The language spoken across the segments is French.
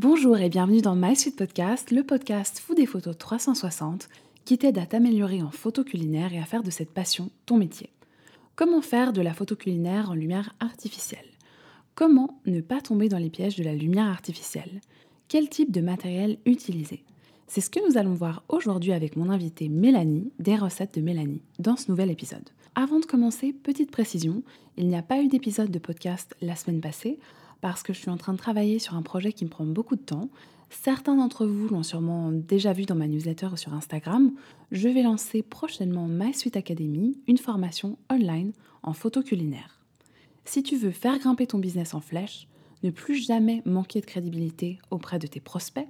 Bonjour et bienvenue dans My Podcast, le podcast Fou des photos 360 qui t'aide à t'améliorer en photo culinaire et à faire de cette passion ton métier. Comment faire de la photo culinaire en lumière artificielle? Comment ne pas tomber dans les pièges de la lumière artificielle? Quel type de matériel utiliser? C'est ce que nous allons voir aujourd'hui avec mon invitée Mélanie, des recettes de Mélanie, dans ce nouvel épisode. Avant de commencer, petite précision, il n'y a pas eu d'épisode de podcast la semaine passée parce que je suis en train de travailler sur un projet qui me prend beaucoup de temps. Certains d'entre vous l'ont sûrement déjà vu dans ma newsletter ou sur Instagram. Je vais lancer prochainement My Suite Academy, une formation online en photo culinaire. Si tu veux faire grimper ton business en flèche, ne plus jamais manquer de crédibilité auprès de tes prospects,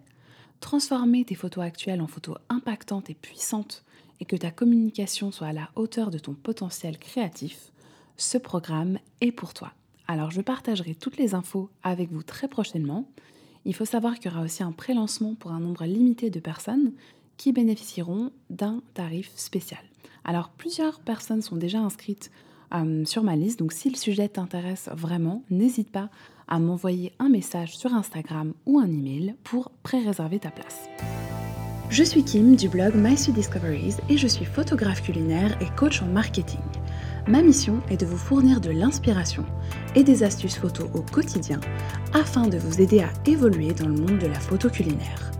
transformer tes photos actuelles en photos impactantes et puissantes et que ta communication soit à la hauteur de ton potentiel créatif, ce programme est pour toi. Alors je partagerai toutes les infos avec vous très prochainement. Il faut savoir qu'il y aura aussi un pré-lancement pour un nombre limité de personnes qui bénéficieront d'un tarif spécial. Alors plusieurs personnes sont déjà inscrites euh, sur ma liste, donc si le sujet t'intéresse vraiment, n'hésite pas à m'envoyer un message sur Instagram ou un email pour pré-réserver ta place. Je suis Kim du blog My Discoveries et je suis photographe culinaire et coach en marketing. Ma mission est de vous fournir de l'inspiration et des astuces photos au quotidien afin de vous aider à évoluer dans le monde de la photo culinaire.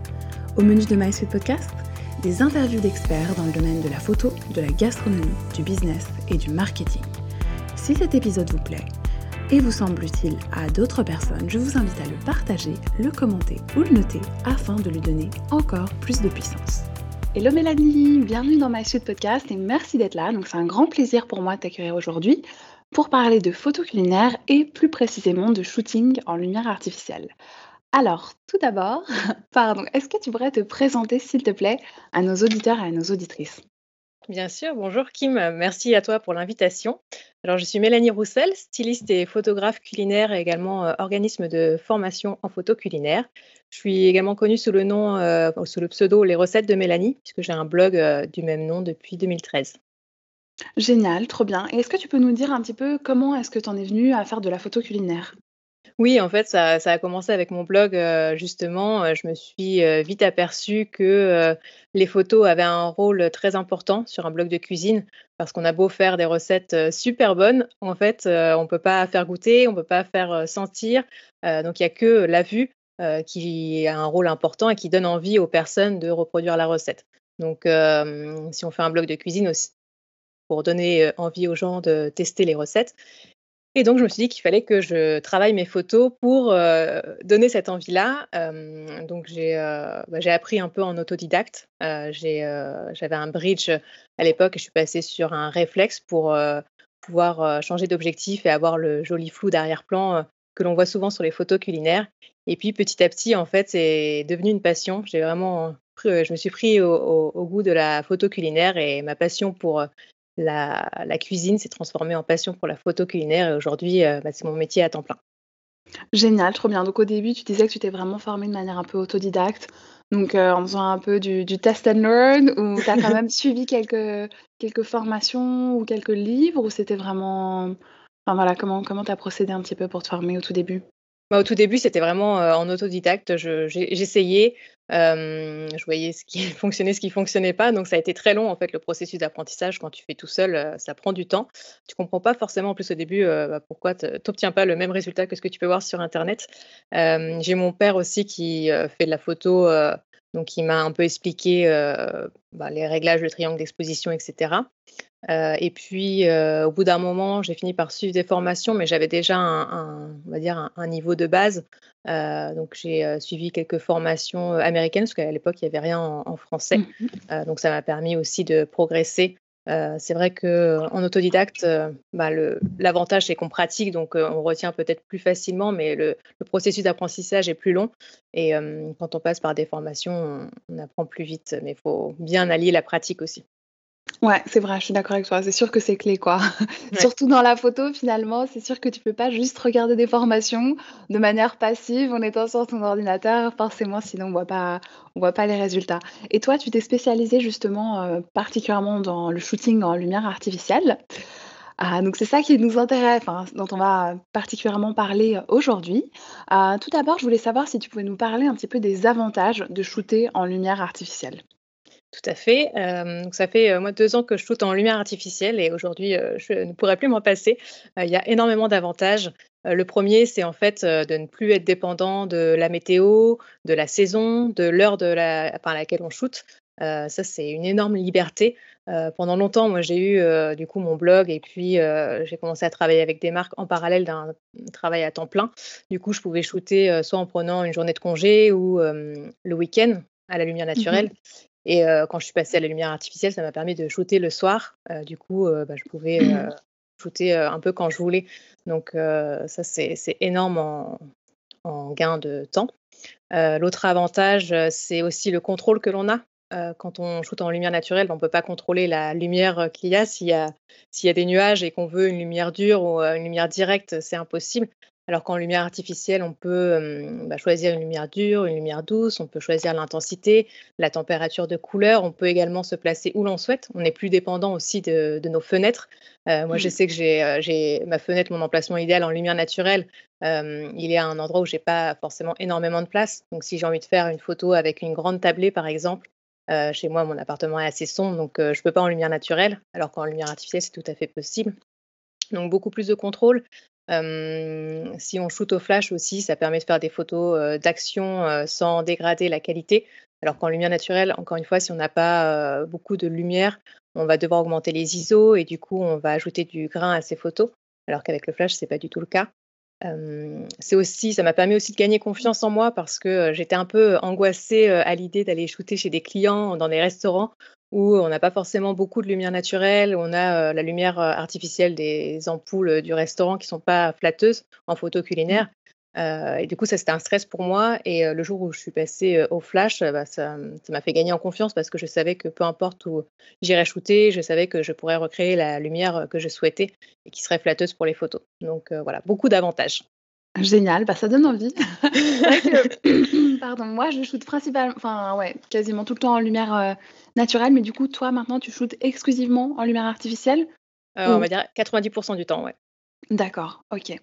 Au menu de My Podcast, des interviews d'experts dans le domaine de la photo, de la gastronomie, du business et du marketing. Si cet épisode vous plaît et vous semble utile à d'autres personnes, je vous invite à le partager, le commenter ou le noter afin de lui donner encore plus de puissance. Hello Mélanie, bienvenue dans My Suite Podcast et merci d'être là. Donc c'est un grand plaisir pour moi de t'accueillir aujourd'hui pour parler de photo culinaire et plus précisément de shooting en lumière artificielle. Alors, tout d'abord, pardon, est-ce que tu pourrais te présenter s'il te plaît à nos auditeurs et à nos auditrices? Bien sûr, bonjour Kim, merci à toi pour l'invitation. Alors je suis Mélanie Roussel, styliste et photographe culinaire et également euh, organisme de formation en photo culinaire. Je suis également connue sous le nom, euh, sous le pseudo Les recettes de Mélanie, puisque j'ai un blog euh, du même nom depuis 2013. Génial, trop bien. Et est-ce que tu peux nous dire un petit peu comment est-ce que tu en es venue à faire de la photo culinaire? Oui, en fait, ça, a commencé avec mon blog, euh, justement. Euh, je me suis euh, vite aperçue que les photos avaient un rôle très important sur un blog de cuisine, parce qu'on a beau faire des recettes super bonnes, en fait, on ne peut pas faire goûter, on ne peut pas faire sentir. donc, il n'y a que la vue qui a un rôle important et qui donne envie aux personnes de reproduire la recette. Donc, si on fait un blog de cuisine aussi, pour donner envie aux gens de tester les recettes, et donc, je me suis dit qu'il fallait que je travaille mes photos pour euh, donner cette envie-là. Euh, donc, euh, bah, j'ai appris un peu en autodidacte. j'avais un bridge à l'époque et je suis passée sur un réflexe pour pouvoir changer d'objectif et avoir le joli flou d'arrière-plan que l'on voit souvent sur les photos culinaires. Et puis, petit à petit, en fait, c'est devenu une passion. J'ai vraiment je me suis pris au, goût de la photo culinaire et ma passion pour la, cuisine s'est transformée en passion pour la photo culinaire et aujourd'hui, euh, bah, c'est mon métier à temps plein. Génial, trop bien. Donc au début, tu disais que tu t'es vraiment formée de manière un peu autodidacte, donc euh, en faisant un peu du, test and learn, ou tu as quand même suivi quelques, quelques formations ou quelques livres, ou c'était vraiment... Enfin voilà, comment tu as procédé un petit peu pour te former au tout début? Bah, au tout début, c'était vraiment euh, en autodidacte. J'essayais, je voyais ce qui fonctionnait, ce qui fonctionnait pas. Donc, ça a été très long, en fait, le processus d'apprentissage. Quand tu fais tout seul, euh, ça prend du temps. Tu comprends pas forcément, en plus, au début, euh, bah, pourquoi tu n'obtiens pas le même résultat que ce que tu peux voir sur Internet. J'ai mon père aussi qui fait de la photo, donc il m'a un peu expliqué bah, les réglages, le triangle d'exposition, etc. Euh, et puis, euh, au bout d'un moment, j'ai fini par suivre des formations, mais j'avais déjà un, on va dire un, niveau de base. Euh, donc, j'ai suivi quelques formations américaines, parce qu'à l'époque, il n'y avait rien en, français. Mmh donc, ça m'a permis aussi de progresser. C'est vrai qu'en autodidacte, bah, l'avantage, c'est qu'on pratique, donc on retient peut-être plus facilement, mais le, processus d'apprentissage est plus long. Et quand on passe par des formations, on apprend plus vite, mais il faut bien allier la pratique aussi. Ouais, c'est vrai, je suis d'accord avec toi. C'est sûr que c'est clé, quoi. Surtout dans la photo, finalement, c'est sûr que tu peux pas juste regarder des formations de manière passive en étant sur ton ordinateur. Forcément, sinon on voit pas, on voit pas les résultats. Et toi, tu t'es spécialisé justement euh, particulièrement dans le shooting en lumière artificielle. Ah, donc c'est ça qui nous intéresse, enfin, dont on va particulièrement parler aujourd'hui. Ah, tout d'abord, je voulais savoir si tu pouvais nous parler un petit peu des avantages de shooter en lumière artificielle. Tout à fait. Donc ça fait, heu, moi 2 ans que je shoote en lumière artificielle et aujourd'hui, heu, je ne pourrais plus m'en passer. Il y a énormément d'avantages. Le premier, c'est en fait, de ne plus être dépendant de la météo, de la saison, de l'heure de la à laquelle on shoote. Heu, ça, c'est une énorme liberté. Pendant longtemps, moi, j'ai eu, du coup, mon blog et puis, j'ai commencé à travailler avec des marques en parallèle d'un travail à temps plein. Du coup, je pouvais shooter, soit en prenant une journée de congé ou, le week-end à la lumière Mmh naturelle. Et heu, quand je suis passée à la lumière artificielle, ça m'a permis de shooter le soir. Heu, du coup, heu, bah, je pouvais, shooter, un peu quand je voulais. Donc ça, c'est énorme en en gain de temps. L'autre avantage, c'est aussi le contrôle que l'on a. Quand on shoot en lumière naturelle, on ne peut pas contrôler la lumière, qu'il y a. S'il y a s'il y a des nuages et qu'on veut une lumière dure ou, une lumière directe, c'est impossible. Alors qu'en lumière artificielle, on peut, hem, bah, choisir une lumière dure, une lumière douce, on peut choisir l'intensité, la température de couleur. On peut également se placer où l'on souhaite. On n'est plus dépendant aussi de de nos fenêtres. Heu, moi, je Mmh. sais que j'ai, heu, j'ai ma fenêtre, mon emplacement idéal en lumière naturelle. Il est à un endroit où j'ai pas forcément énormément de place. Donc si j'ai envie de faire une photo avec une grande tablée, par exemple, heu, chez moi, mon appartement est assez sombre, donc je peux pas en lumière naturelle, alors qu'en lumière artificielle, c'est tout à fait possible. Donc beaucoup plus de contrôle. Hem, si on shoot au flash aussi, ça permet de faire des photos, heu, d'action, heu, sans dégrader la qualité. Alors qu'en lumière naturelle, encore une fois, si on n'a pas, beaucoup de lumière, on va devoir augmenter les ISO et du coup, on va ajouter du grain à ces photos. Alors qu'avec le flash, c'est pas du tout le cas. Aussi ça m'a permis aussi de gagner confiance en moi parce que, j'étais un peu angoissée, à l'idée d'aller shooter chez des clients dans des restaurants où on n'a pas forcément beaucoup de lumière naturelle, où on a, heu, la lumière, heu, artificielle des ampoules, heu, du restaurant qui sont pas flatteuses en photo Mmh. culinaire. Heu et du coup, ça, c'était un stress pour moi et le jour où je suis passée, au flash, bah, ça, mmh, m'a fait gagner en confiance parce que je savais que peu importe où j'irais shooter, je savais que je pourrais recréer la lumière, que je souhaitais et qui serait flatteuse pour les photos. Donc voilà, beaucoup d'avantages. Génial, bah, ça donne envie. Pardon, moi je shoote principalement enfin ouais, quasiment tout le temps en lumière, heu, naturelle, mais du coup, toi maintenant tu shootes exclusivement en lumière artificielle? Heu, on va dire 90% du temps, ouais. d'accord, OK.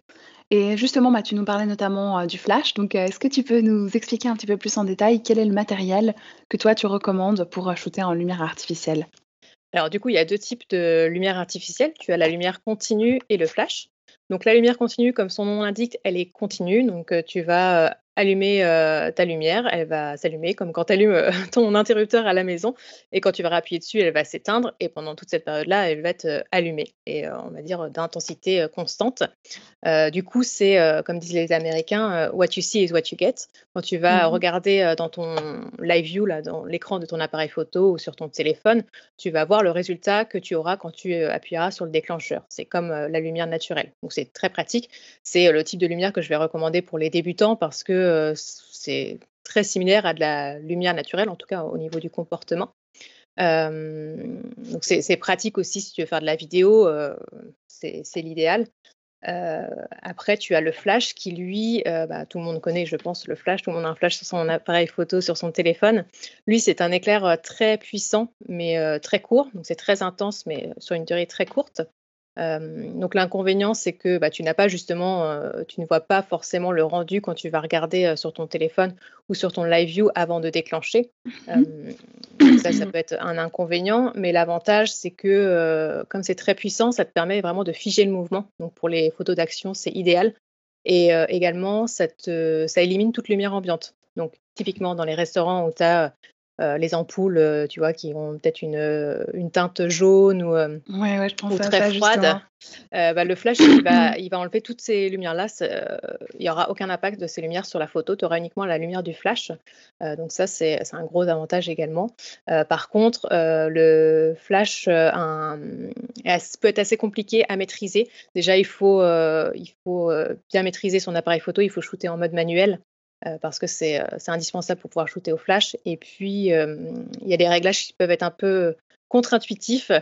Et justement, bah, tu nous parlais notamment, heu, du flash, donc est-ce que tu peux nous expliquer un petit peu plus en détail quel est le matériel que toi tu recommandes pour, shooter en lumière artificielle? Alors du coup, il y a 2 types de lumière artificielle. Tu as la lumière continue et le flash. Donc la lumière continue, comme son nom l'indique, elle est continue. Donc tu vas, allumer, heu, ta lumière, elle va s'allumer comme quand tu allumes, heu, ton interrupteur à la maison et quand tu vas appuyer dessus, elle va s'éteindre et pendant toute cette période-là, elle va être, heu, allumée et on va dire, d'intensité, heu, constante. Du coup, c'est, comme disent les Américains, «What you see is what you get». Quand tu vas Mmh regarder, dans ton live view, là, dans l'écran de ton appareil photo ou sur ton téléphone, tu vas voir le résultat que tu auras quand tu, appuieras sur le déclencheur. C'est comme, la lumière naturelle. Donc c'est très pratique. C'est, le type de lumière que je vais recommander pour les débutants parce que, heu, c'est très similaire à de la lumière naturelle, en tout cas au niveau du comportement. Hem, donc c'est pratique aussi si tu veux faire de la vidéo, heu, c'est l'idéal. Après tu as le flash qui lui, bah, tout le monde connaît je pense le flash, tout le monde a un flash sur son appareil photo, sur son téléphone. Lui, c'est un éclair, très puissant mais, très court, donc c'est très intense mais, sur une durée très courte. Hem, donc l'inconvénient, c'est que, bah, tu n'as pas justement, heu, tu ne vois pas forcément le rendu quand tu vas regarder, heu, sur ton téléphone ou sur ton live view avant de déclencher. Donc ça, ça peut être un inconvénient, mais l'avantage, c'est que, comme c'est très puissant, ça te permet vraiment de figer le mouvement. Donc pour les photos d'action, c'est idéal et également ça te ça élimine toute lumière ambiante. Donc typiquement dans les restaurants où tu as, heu, les ampoules, heu, tu vois, qui ont peut-être une, heu, une teinte jaune ou, hem Ouais, ouais, je ou pensais à très ça froide, bah, le flash, il va il va enlever toutes ces lumières-là, il y aura aucun impact de ces lumières sur la photo. Tu auras uniquement la lumière du flash, donc ça, c'est un gros avantage également. Par contre, le flash, un, peut être assez compliqué à maîtriser. Déjà, il faut, il faut, bien maîtriser son appareil photo. Il faut shooter en mode manuel, heu, parce que c'est, heu, c'est indispensable pour pouvoir shooter au flash et puis, hem, il y a des réglages qui peuvent être un peu contre-intuitifs.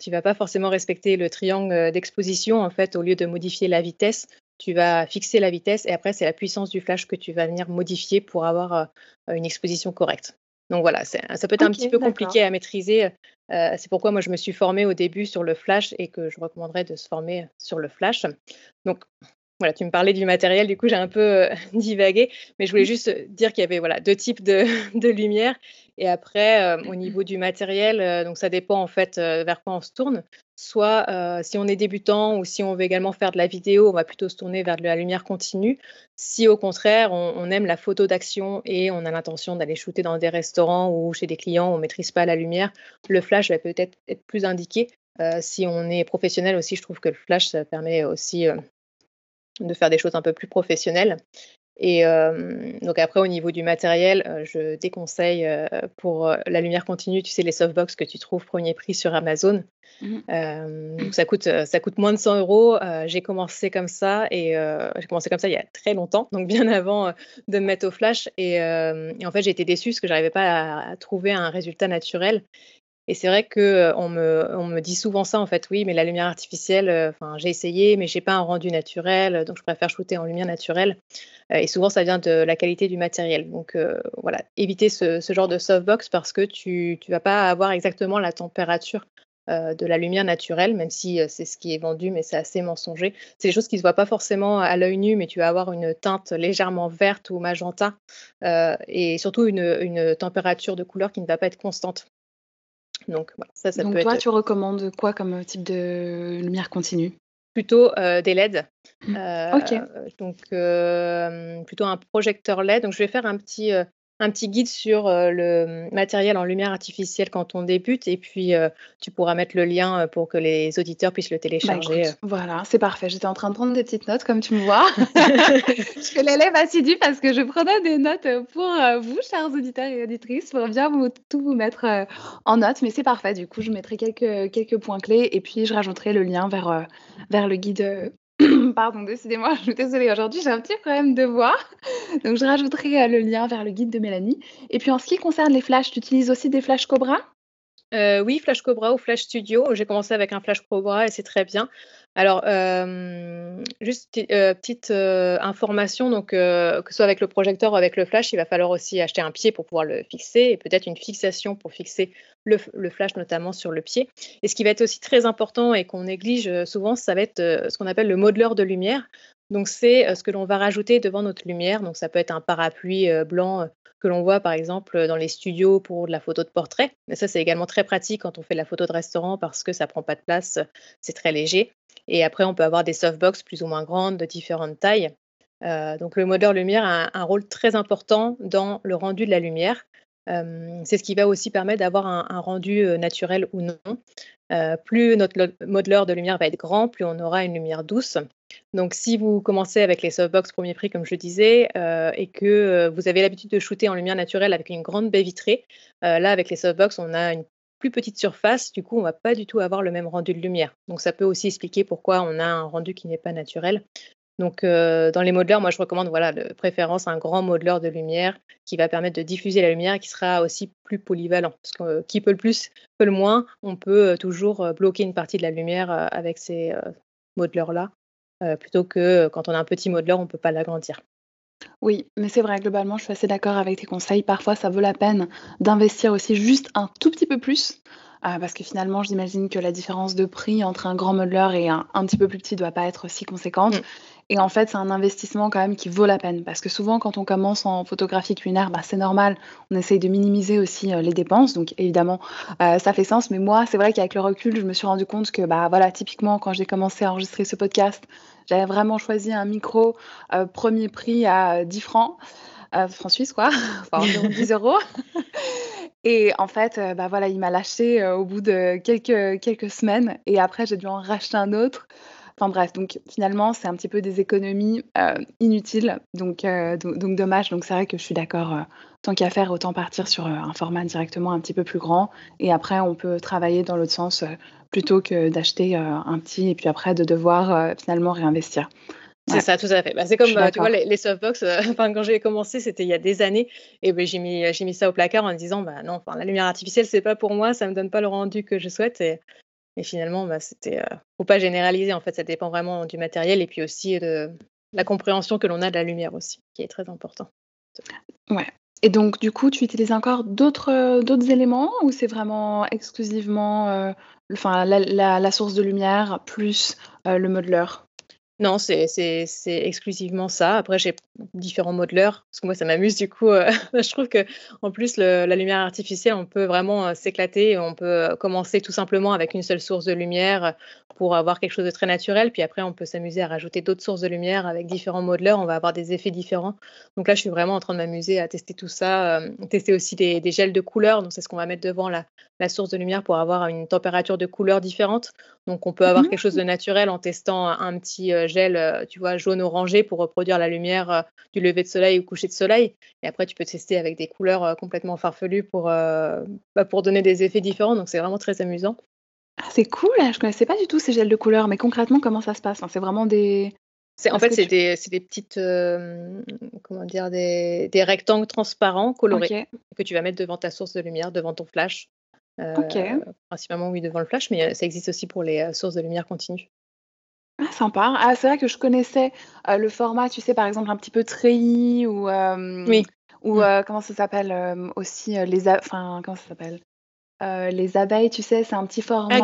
Tu vas pas forcément respecter le triangle, d'exposition. En fait, au lieu de modifier la vitesse, tu vas fixer la vitesse et après c'est la puissance du flash que tu vas venir modifier pour avoir, une exposition correcte. Donc voilà, ça peut être un petit peu compliqué à maîtriser. c'est pourquoi moi je me suis formée au début sur le flash et que je recommanderais de se former sur le flash. Donc voilà, tu me parlais du matériel, du coup j'ai un peu divagué, mais je voulais mmh. juste dire qu'il y avait voilà deux types de, de lumière. Et après, au niveau du matériel, donc ça dépend en fait vers quoi on se tourne. Soit si on est débutant ou si on veut également faire de la vidéo, on va plutôt se tourner vers de la lumière continue. Si au contraire on, aime la photo d'action et on a l'intention d'aller shooter dans des restaurants ou chez des clients, on maîtrise pas la lumière, le flash va peut-être être plus indiqué. si on est professionnel aussi, je trouve que le flash ça permet aussi de faire des choses un peu plus professionnelles. Et donc après, au niveau du matériel, je déconseille pour la lumière continue, tu sais, les softbox que tu trouves premier prix sur Amazon. Mmh. ça, coûte, ça coûte moins de 100 euros. j'ai commencé comme ça et j'ai commencé comme ça il y a très longtemps, donc bien avant de me mettre au flash. Et, en fait, j'ai été déçue parce que je n'arrivais pas à, trouver un résultat naturel. Et c'est vrai qu'on me, on me dit souvent ça, en fait, oui, mais la lumière artificielle, enfin, j'ai essayé, mais j'ai pas un rendu naturel, donc je préfère shooter en lumière naturelle. et souvent, ça vient de la qualité du matériel. Donc voilà, éviter ce, genre de softbox parce que tu ne vas pas avoir exactement la température de la lumière naturelle, même si c'est ce qui est vendu, mais c'est assez mensonger. C'est des choses qui ne se voient pas forcément à l'œil nu, mais tu vas avoir une teinte légèrement verte ou magenta, et surtout une, température de couleur qui ne va pas être constante. Donc, ça, ça Donc toi, tu recommandes quoi comme type de lumière continue? Plutôt euh, des LED. Mmh. ok. Euh, donc, euh, plutôt un projecteur LED. Donc, je vais faire un petit un petit guide sur le matériel en lumière artificielle quand on débute et puis tu pourras mettre le lien pour que les auditeurs puissent le bah, télécharger. voilà, c'est parfait. J'étais en train de prendre des petites notes comme tu me vois. je suis l'élève assidue parce que je prenais des notes pour vous, chers auditeurs et auditrices, pour bien vous, tout vous mettre en notes. Mais c'est parfait. Du coup, je mettrai quelques, quelques points clés et puis je rajouterai le lien vers, vers le guide Pardon, décidément, je suis désolée. Aujourd'hui, j'ai un petit problème de voix. Donc, je rajouterai euh, le lien vers le guide de Mélanie. Et puis, en ce qui concerne les flashs, tu utilises aussi des flashs Cobra? Euh, oui, Flash Cobra ou Flash Studio. J'ai commencé avec un Flash Cobra et c'est très bien. Alors, euh, juste petite information, donc que ce soit avec le projecteur ou avec le flash, il va falloir aussi acheter un pied pour pouvoir le fixer et peut-être une fixation pour fixer le, flash notamment sur le pied. Et ce qui va être aussi très important et qu'on néglige souvent, ça va être ce qu'on appelle le modeleur de lumière. Donc, c'est ce que l'on va rajouter devant notre lumière. Donc, ça peut être un parapluie blanc que l'on voit par exemple dans les studios pour de la photo de portrait. Mais ça, c'est également très pratique quand on fait de la photo de restaurant parce que ça prend pas de place, c'est très léger. Et après, on peut avoir des softbox plus ou moins grandes de différentes tailles. Euh, donc le modeur lumière a un, rôle très important dans le rendu de la lumière. Euh, c'est ce qui va aussi permettre d'avoir un, rendu euh, naturel ou non. plus notre modeleur de lumière va être grand, plus on aura une lumière douce. Donc si vous commencez avec les softbox premier prix, comme je disais, et que vous avez l'habitude de shooter en lumière naturelle avec une grande baie vitrée, là avec les softbox, on a une plus petite surface, du coup, on va pas du tout avoir le même rendu de lumière. Donc, ça peut aussi expliquer pourquoi on a un rendu qui n'est pas naturel. Donc, euh, dans les modeleurs, moi, je recommande, voilà, de préférence un grand modeleur de lumière qui va permettre de diffuser la lumière et qui sera aussi plus polyvalent. Parce que euh, qui peut le plus, peut le moins, on peut euh, toujours bloquer une partie de la lumière avec ces modeleurs-là, plutôt que quand on a un petit modeleur, on ne peut pas l'agrandir. Oui, mais c'est vrai, globalement, je suis assez d'accord avec tes conseils. Parfois, ça vaut la peine d'investir aussi juste un tout petit peu plus, euh, parce que finalement, j'imagine que la différence de prix entre un grand modeleur et un un petit peu plus petit doit pas être si conséquente mmh. Et en fait, c'est un investissement quand même qui vaut la peine parce que souvent quand on commence en photographie culinaire, bah, c'est normal, on essaye de minimiser aussi, euh, les dépenses donc évidemment, euh, ça fait sens mais moi, c'est vrai qu'avec le recul, je me suis rendu compte que, bah, voilà, typiquement quand j'ai commencé à enregistrer ce podcast, j'avais vraiment choisi un micro euh, premier prix à 10 francs, francs suisses quoi, enfin environ 10 euros. Et en fait, bah voilà, il m'a lâché au bout de quelques, quelques semaines. Et après, j'ai dû en racheter un autre. Enfin bref, donc finalement, c'est un petit peu des économies inutiles. Donc, donc, dommage. Donc c'est vrai que je suis d'accord. tant qu'à faire, autant partir sur un format directement un petit peu plus grand. Et après, on peut travailler dans l'autre sens plutôt que d'acheter euh, un petit et puis après de devoir euh, finalement réinvestir. C'est ça, tout à fait. Bah, c'est comme, euh, tu vois, les, softbox, enfin, quand j'ai commencé, c'était il y a des années, et ben, j'ai mis, mis ça au placard en me disant, bah, non, la lumière artificielle, c'est pas pour moi, ça me donne pas le rendu que je souhaite. Et, et finalement, bah, c'était, faut pas généraliser, en fait, ça dépend vraiment du matériel et puis aussi de la compréhension que l'on a de la lumière aussi, qui est très important. Ouais, Et donc, du coup, tu utilises encore d'autres d'autres éléments ou c'est vraiment exclusivement enfin, la, la, source de lumière plus le modeler non, c'est exclusivement ça. Après, j'ai différents modeleurs, parce que moi, ça m'amuse du coup. Euh, je trouve que en plus, la lumière artificielle, on peut vraiment euh, s'éclater. On peut euh, commencer tout simplement avec une seule source de lumière pour avoir quelque chose de très naturel. Puis après, on peut s'amuser à rajouter d'autres sources de lumière avec différents modeleurs. On va avoir des effets différents. Donc là, je suis vraiment en train de m'amuser à tester tout ça, tester aussi des, gels de couleurs. Donc c'est ce qu'on va mettre devant la, la source de lumière pour avoir une température de couleur différente. Donc on peut avoir mmh. quelque chose de naturel en testant un petit gel, euh, tu vois, jaune-orangé pour reproduire la lumière euh, du lever de soleil ou coucher de soleil. Et après, tu peux tester avec des couleurs euh, complètement farfelues pour, bah, pour donner des effets différents. Donc, c'est vraiment très amusant. Ah, c'est cool, je connaissais pas du tout ces gels de couleurs, mais concrètement, comment ça se passe? C'est vraiment des. en fait, c'est des, des, petites, comment dire, des, des, rectangles transparents colorés que tu vas mettre devant ta source de lumière, devant ton flash. Principalement, oui, devant le flash, mais ça existe aussi pour les sources de lumière continue. Ah sympa. Ah c'est vrai que je connaissais, le format, tu sais, par exemple, un petit peu treillis ou, Oui. ou mmh. comment ça s'appelle? aussi, les enfin, comment ça s'appelle? les abeilles, tu sais, c'est un petit format, Ah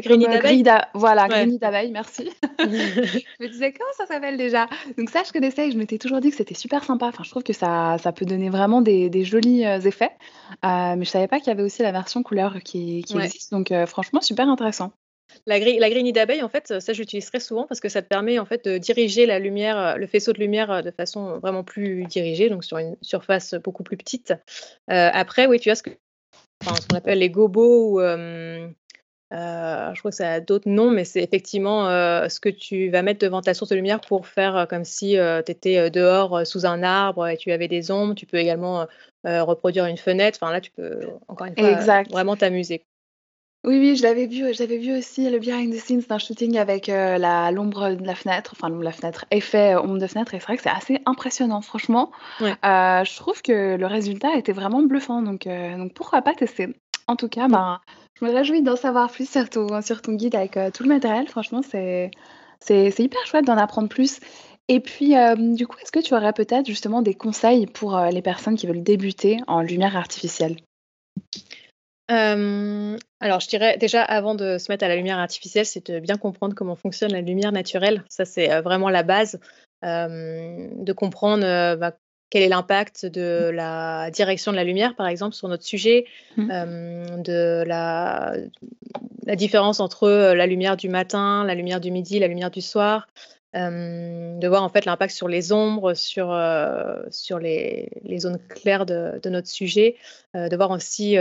grille, d'abeilles? voilà, Ouais. d'abeilles, merci. Je me disais: «Comment ça s'appelle déjà?» donc ça, je connaissais et je m'étais toujours dit que c'était super sympa. Enfin, je trouve que ça ça peut donner vraiment des des jolis, effets, mais je savais pas qu'il y avait aussi la version couleur qui qui existe, donc franchement super intéressant. La grille, la grille d'abeille, en fait, ça j'utilise très souvent parce que ça te permet en fait de diriger la lumière, euh, le faisceau de lumière euh, de façon vraiment plus dirigée, donc sur une surface beaucoup plus petite. Euh, après, oui, tu as ce qu'on appelle les gobos ou je crois que ça a d'autres noms, mais c'est effectivement ce que tu vas mettre devant ta source de lumière pour faire comme si tu étais dehors sous un arbre et tu avais des ombres. Tu peux également reproduire une fenêtre. Enfin là, tu peux encore une fois vraiment t'amuser. Oui, oui, je l'avais vu, j'avais vu aussi le behind the scenes d'un shooting avec, euh, la l'ombre de la fenêtre, enfin la fenêtre, effet, euh, ombre de fenêtre et c'est vrai que c'est assez impressionnant franchement. Euh, je trouve que le résultat était vraiment bluffant donc donc pourquoi pas tester? En tout cas, ben, je me réjouis d'en savoir plus sur ton sur ton guide avec, tout le matériel. Franchement, c'est hyper chouette d'en apprendre plus et puis, du coup, est-ce que tu aurais peut-être justement des conseils pour, les personnes qui veulent débuter en lumière artificielle? Alors je dirais déjà avant de se mettre à la lumière artificielle, c'est de bien comprendre comment fonctionne la lumière naturelle. Ça, c'est, vraiment la base, de comprendre, bah, quel est l'impact de la direction de la lumière, par exemple, sur notre sujet, mmh. de la la différence entre, la lumière du matin, la lumière du midi, la lumière du soir, de voir en fait l'impact sur les ombres, sur, sur les, les, zones claires de, de notre sujet, de voir aussi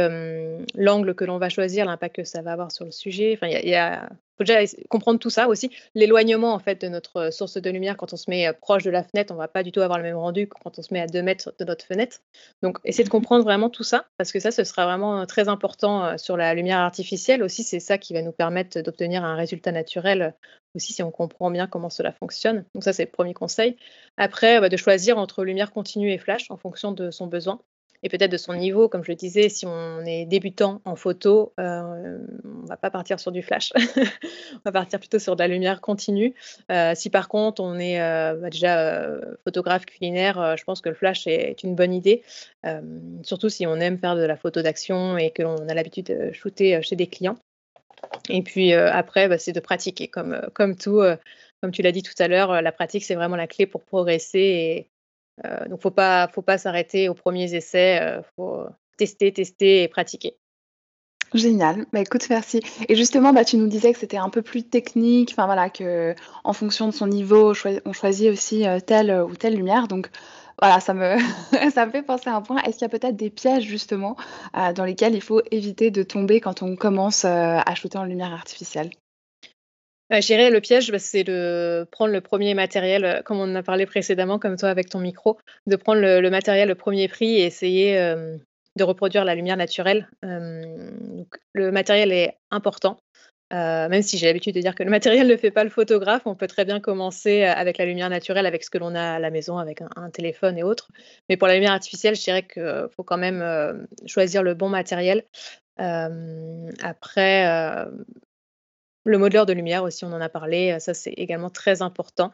l'angle que l'on va choisir, l'impact que ça va avoir sur le sujet. Enfin, il y a faut déjà comprendre tout ça aussi. L'éloignement en fait de notre source de lumière quand on se met proche de la fenêtre, on va pas du tout avoir le même rendu que quand on se met à 2 mètres de notre fenêtre. Donc essayer de comprendre vraiment tout ça parce que ça ce sera vraiment très important sur la lumière artificielle aussi. C'est ça qui va nous permettre d'obtenir un résultat naturel aussi si on comprend bien comment cela fonctionne. Donc ça c'est le premier conseil. Après bah, de choisir entre lumière continue et flash en fonction de son besoin et peut-être de son niveau. Comme je le disais, si on est débutant en photo, euh, on va pas partir sur du flash, on va partir plutôt sur de la lumière continue. Euh, si par contre on est euh, bah, déjà euh, photographe culinaire, je pense que le flash est une bonne idée, surtout si on aime faire de la photo d'action et que l'on a l'habitude de shooter chez des clients. Et puis après, bah, c'est de pratiquer comme, comme tout. comme tu l'as dit tout à l'heure, la pratique, c'est vraiment la clé pour progresser euh, donc, faut pas, faut pas s'arrêter aux premiers essais. Euh, faut tester, tester et pratiquer. Génial. Bah, écoute, merci. Et justement, bah, tu nous disais que c'était un peu plus technique, enfin voilà, que en fonction de son niveau, on choisit aussi euh, telle ou telle lumière. Donc voilà, ça me, ça me fait penser à un point. Est-ce qu'il y a peut-être des pièges justement dans lesquels il faut éviter de tomber quand on commence à shooter en lumière artificielle? Bah, je dirais le piège, bah, c'est de prendre le premier matériel, euh, comme on en a parlé précédemment, comme toi avec ton micro, de prendre le matériel le premier prix et essayer, de reproduire la lumière naturelle. donc le matériel est important, euh, même si j'ai l'habitude de dire que le matériel ne fait pas le photographe, on peut très bien commencer, euh, avec la lumière naturelle, avec ce que l'on a à la maison, avec un téléphone et autres. Mais pour la lumière artificielle, je dirais qu'il faut quand même, choisir le bon matériel. après, le modeleur de lumière aussi, on en a parlé, euh, ça c'est également très important.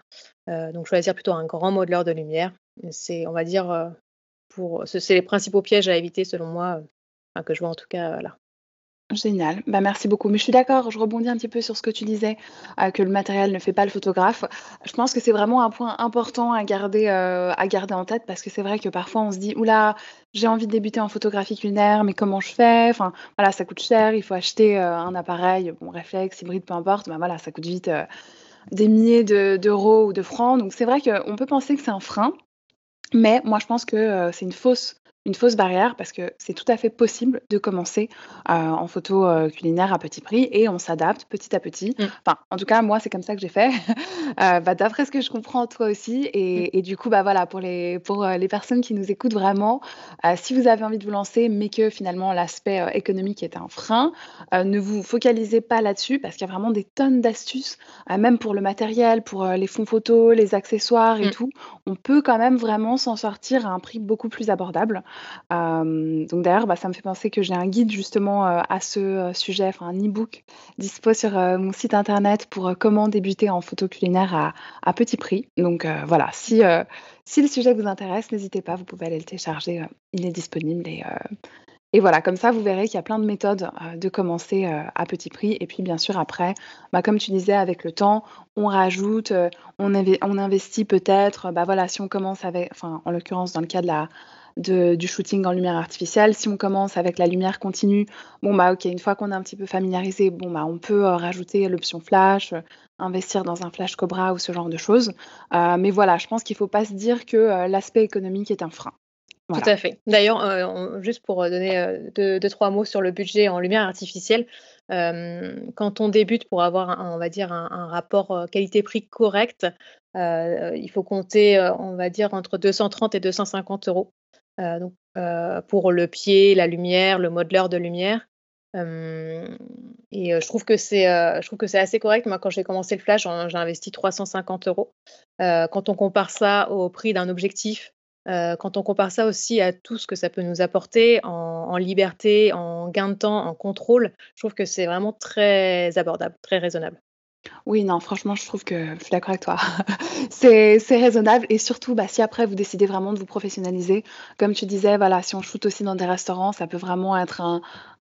Euh, donc choisir plutôt un grand modeleur de lumière. C'est, on va dire, euh, pour, c'est les principaux pièges à éviter selon moi, que je vois en tout cas là. Génial. Bah, merci beaucoup. Mais je suis d'accord, je rebondis un petit peu sur ce que tu disais, euh, que le matériel ne fait pas le photographe. Je pense que c'est vraiment un point important à garder, euh, à garder en tête parce que c'est vrai que parfois on se dit, oula, j'ai envie de débuter en photographie culinaire, mais comment je fais? Enfin, voilà, ça coûte cher, il faut acheter euh, un appareil, bon, réflexe, hybride, peu importe. Bah, voilà, ça coûte vite des milliers d'euros ou de francs. Donc c'est vrai qu'on peut penser que c'est un frein, mais moi je pense que c'est une fausse une fausse barrière parce que c'est tout à fait possible de commencer euh, en photo euh, culinaire à petit prix et on s'adapte petit à petit. Mmh. Enfin, en tout cas, moi, c'est comme ça que j'ai fait. euh, bah, D'après ce que je comprends, toi aussi. Et, mmh. et, du coup, bah, voilà, pour les, pour les personnes qui nous écoutent vraiment, si vous avez envie de vous lancer, mais que finalement l'aspect économique est un frein, ne vous focalisez pas là-dessus parce qu'il y a vraiment des tonnes d'astuces, même pour le matériel, pour les fonds photos, les accessoires et mmh. tout. On peut quand même vraiment s'en sortir à un prix beaucoup plus abordable donc d'ailleurs, bah, ça me fait penser que j'ai un guide justement à ce sujet, enfin un e-book dispo sur mon site internet pour comment débuter en photo culinaire à, petit prix. Donc voilà, si, le sujet vous intéresse, n'hésitez pas, vous pouvez aller le télécharger, il est disponible et, voilà, comme ça, vous verrez qu'il y a plein de méthodes de commencer à petit prix. Et puis, bien sûr, après, bah, comme tu disais, avec le temps, on rajoute, on, investit peut-être. Bah, voilà, si on commence avec, en l'occurrence, dans le cas de la, du shooting en lumière artificielle. Si on commence avec la lumière continue, bon bah ok, une fois qu'on est un petit peu familiarisé, bon bah on peut euh, rajouter l'option flash, euh, investir dans un flash Cobra ou ce genre de choses. Euh, mais voilà, je pense qu'il ne faut pas se dire que l'aspect économique est un frein. Tout à fait. D'ailleurs, juste pour donner deux, trois mots sur le budget en lumière artificielle, quand on débute pour avoir, on va dire, un rapport qualité-prix correct, il faut compter, on va dire, entre 230 et 250 euros donc, euh, pour le pied, la lumière, le modeleur de lumière. et je trouve que c'est je trouve que c'est assez correct. Moi, quand j'ai commencé le flash, j'ai investi 350 euros. quand on compare ça au prix d'un objectif, quand on compare ça aussi à tout ce que ça peut nous apporter en, liberté, en gain de temps, en contrôle, je trouve que c'est vraiment très abordable, très raisonnable. Oui, non, franchement, je trouve que je suis d'accord avec toi. c'est raisonnable et surtout, bah, si après vous décidez vraiment de vous professionnaliser, comme tu disais, voilà, si on shoot aussi dans des restaurants, ça peut vraiment être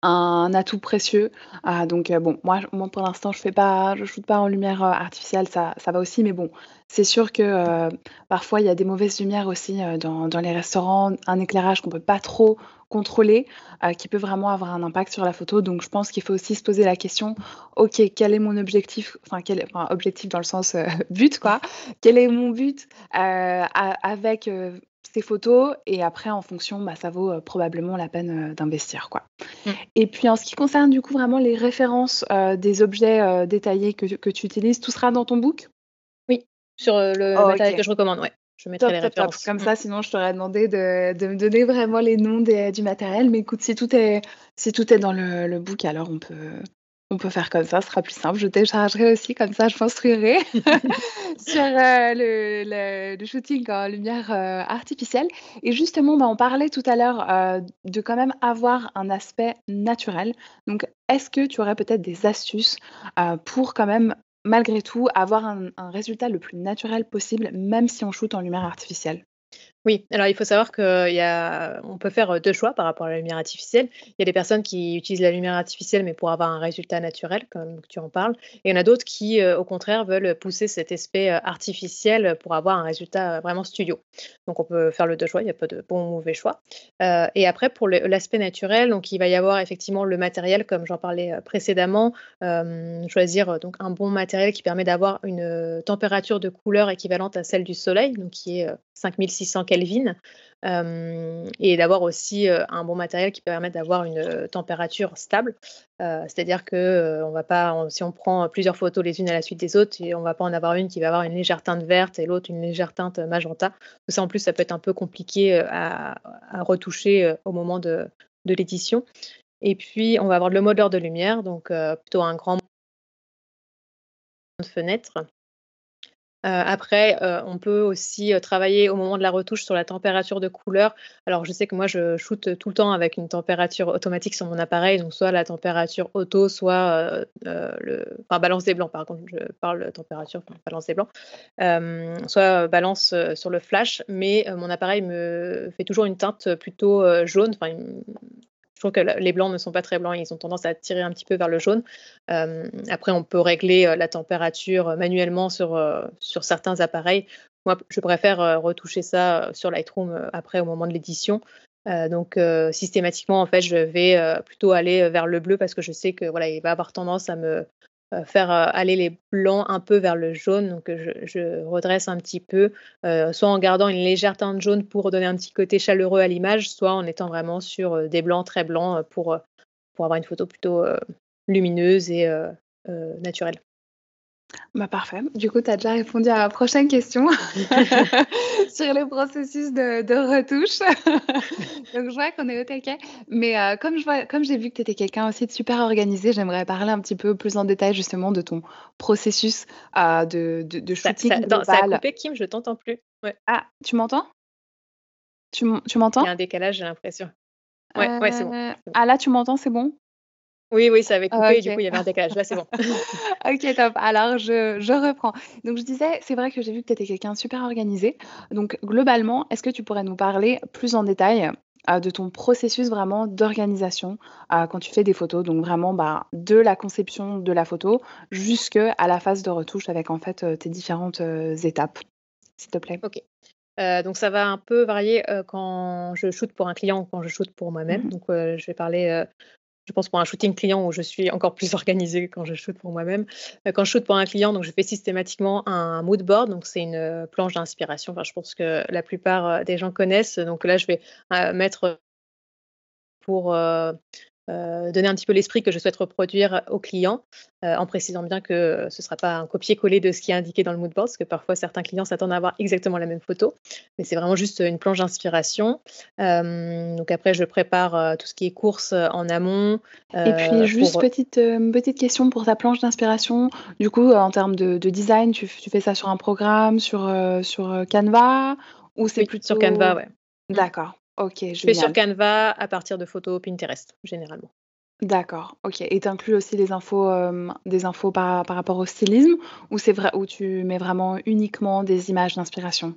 un, atout précieux. Ah, donc euh, bon, moi, moi pour l'instant, je fais pas, je shoote pas en lumière euh, artificielle, ça, ça va aussi, mais bon, c'est sûr que euh, parfois il y a des mauvaises lumières aussi dans, dans les restaurants, un éclairage qu'on peut pas trop contrôler, qui peut vraiment avoir un impact sur la photo. Donc je pense qu'il faut aussi se poser la question, ok, quel est mon objectif, enfin, quel, enfin objectif dans le sens but quoi, quel est mon but avec ces photos? Et après en fonction bah, ça vaut probablement la peine d'investir quoi. Mmh. Et puis en ce qui concerne du coup vraiment les références des objets détaillés que, que, tu utilises, tout sera dans ton book? Oui, sur le oh, matériel que je recommande, ouais. Je mettrai les références. Comme mmh. ça, sinon je t'aurais demandé de, de, me donner vraiment les noms des, du matériel. Mais écoute, si tout est, si tout est dans le, le book, alors on peut, on peut faire comme ça, ce sera plus simple. Je téléchargerai aussi, comme ça je construirai sur euh, le, le, shooting en lumière euh, artificielle. Et justement, bah, on parlait tout à l'heure euh, de quand même avoir un aspect naturel. Donc, est-ce que tu aurais peut-être des astuces pour quand même, malgré tout, avoir un, résultat le plus naturel possible, même si on shoot en lumière artificielle oui, alors il faut savoir qu'on peut faire deux choix par rapport à la lumière artificielle. Il y a des personnes qui utilisent la lumière artificielle, mais pour avoir un résultat naturel, comme tu en parles. Et il y en a d'autres qui, au contraire, veulent pousser cet aspect artificiel pour avoir un résultat vraiment studio. Donc on peut faire le deux choix, il n'y a pas de bon ou mauvais choix. et après, pour l'aspect naturel, donc il va y avoir effectivement le matériel, comme j'en parlais précédemment, choisir donc un bon matériel qui permet d'avoir une température de couleur équivalente à celle du soleil, donc qui est 5600 Kelvin, et d'avoir aussi un bon matériel qui permet d'avoir une température stable. C'est-à-dire que si on prend plusieurs photos les unes à la suite des autres, et on va pas en avoir une qui va avoir une légère teinte verte et l'autre une légère teinte magenta. Ça en plus, ça peut être un peu compliqué à, retoucher au moment de, l'édition. Et puis, on va avoir le modeur de lumière, donc plutôt un grand de fenêtre Après, on peut aussi travailler au moment de la retouche sur la température de couleur. Alors, je sais que moi, je shoote tout le temps avec une température automatique sur mon appareil, donc soit la température auto, soit le, enfin balance des blancs. Par contre, je parle température, enfin, balance des blancs, soit balance sur le flash. Mais mon appareil me fait toujours une teinte plutôt jaune, je trouve que les blancs ne sont pas très blancs, ils ont tendance à tirer un petit peu vers le jaune. Euh, après, on peut régler euh, la température manuellement sur, euh, certains appareils. Moi, je préfère retoucher ça sur Lightroom après au moment de l'édition. donc systématiquement, en fait, je vais plutôt aller vers le bleu parce que je sais que voilà, il va avoir tendance à me euh, faire euh, aller les blancs un peu vers le jaune. Donc je, redresse un petit peu, euh, soit en gardant une légère teinte jaune pour donner un petit côté chaleureux à l'image, soit en étant vraiment sur des blancs très blancs pour, pour avoir une photo plutôt lumineuse et naturelle. Bah parfait. Du coup, tu as déjà répondu à la prochaine question sur le processus de, retouche. Donc, je vois qu'on est au taquet. Mais euh, comme je vois, comme j'ai vu que tu étais quelqu'un aussi de super organisé, j'aimerais parler un petit peu plus en détail justement de ton processus euh, de, de, shooting. Ça, ça, a coupé, Kim, je t'entends plus. Ah, tu m'entends? Tu m'entends? Il y a un décalage, j'ai l'impression. Ouais, ouais c'est bon. Euh, ah là, tu m'entends, c'est bon? Oui, oui, ça avait coupé et du coup, il y avait un décalage. Là, c'est bon. Ok, top. Alors, je, je reprends. Donc, je disais, c'est vrai que j'ai vu que tu étais quelqu'un super organisé. Donc, globalement, est-ce que tu pourrais nous parler plus en détail euh, de ton processus vraiment d'organisation euh, quand tu fais des photos? Donc, vraiment, bah, de la conception de la photo jusqu'à la phase de retouche avec en fait euh, tes différentes étapes, s'il te plaît. Ok. donc ça va un peu varier quand je shoote pour un client ou quand je shoote pour moi-même. Mmh. Donc je vais parler je pense pour un shooting client où je suis encore plus organisée quand je shoot pour moi-même. Euh, quand je shoot pour un client, donc je fais systématiquement un mood board, donc c'est une euh, planche d'inspiration. Enfin, je pense que la plupart euh, des gens connaissent. Donc là, je vais mettre pour euh, donner un petit peu l'esprit que je souhaite reproduire au client, euh, en précisant bien que ce ne sera pas un copier-coller de ce qui est indiqué dans le mood board, parce que parfois certains clients s'attendent à avoir exactement la même photo, mais c'est vraiment juste une planche d'inspiration. Euh, donc après, je prépare tout ce qui est course en amont. Et puis juste petite, petite question pour ta planche d'inspiration. Du coup, en termes de, design, tu, fais ça sur un programme, sur, sur Canva ou c'est plutôt sur Canva, ouais. D'accord. Ok, je fais sur Canva à partir de photos Pinterest, généralement. D'accord, ok. Et tu inclus aussi des infos, euh, des infos par, par, rapport au stylisme ou c'est vrai où tu mets vraiment uniquement des images d'inspiration?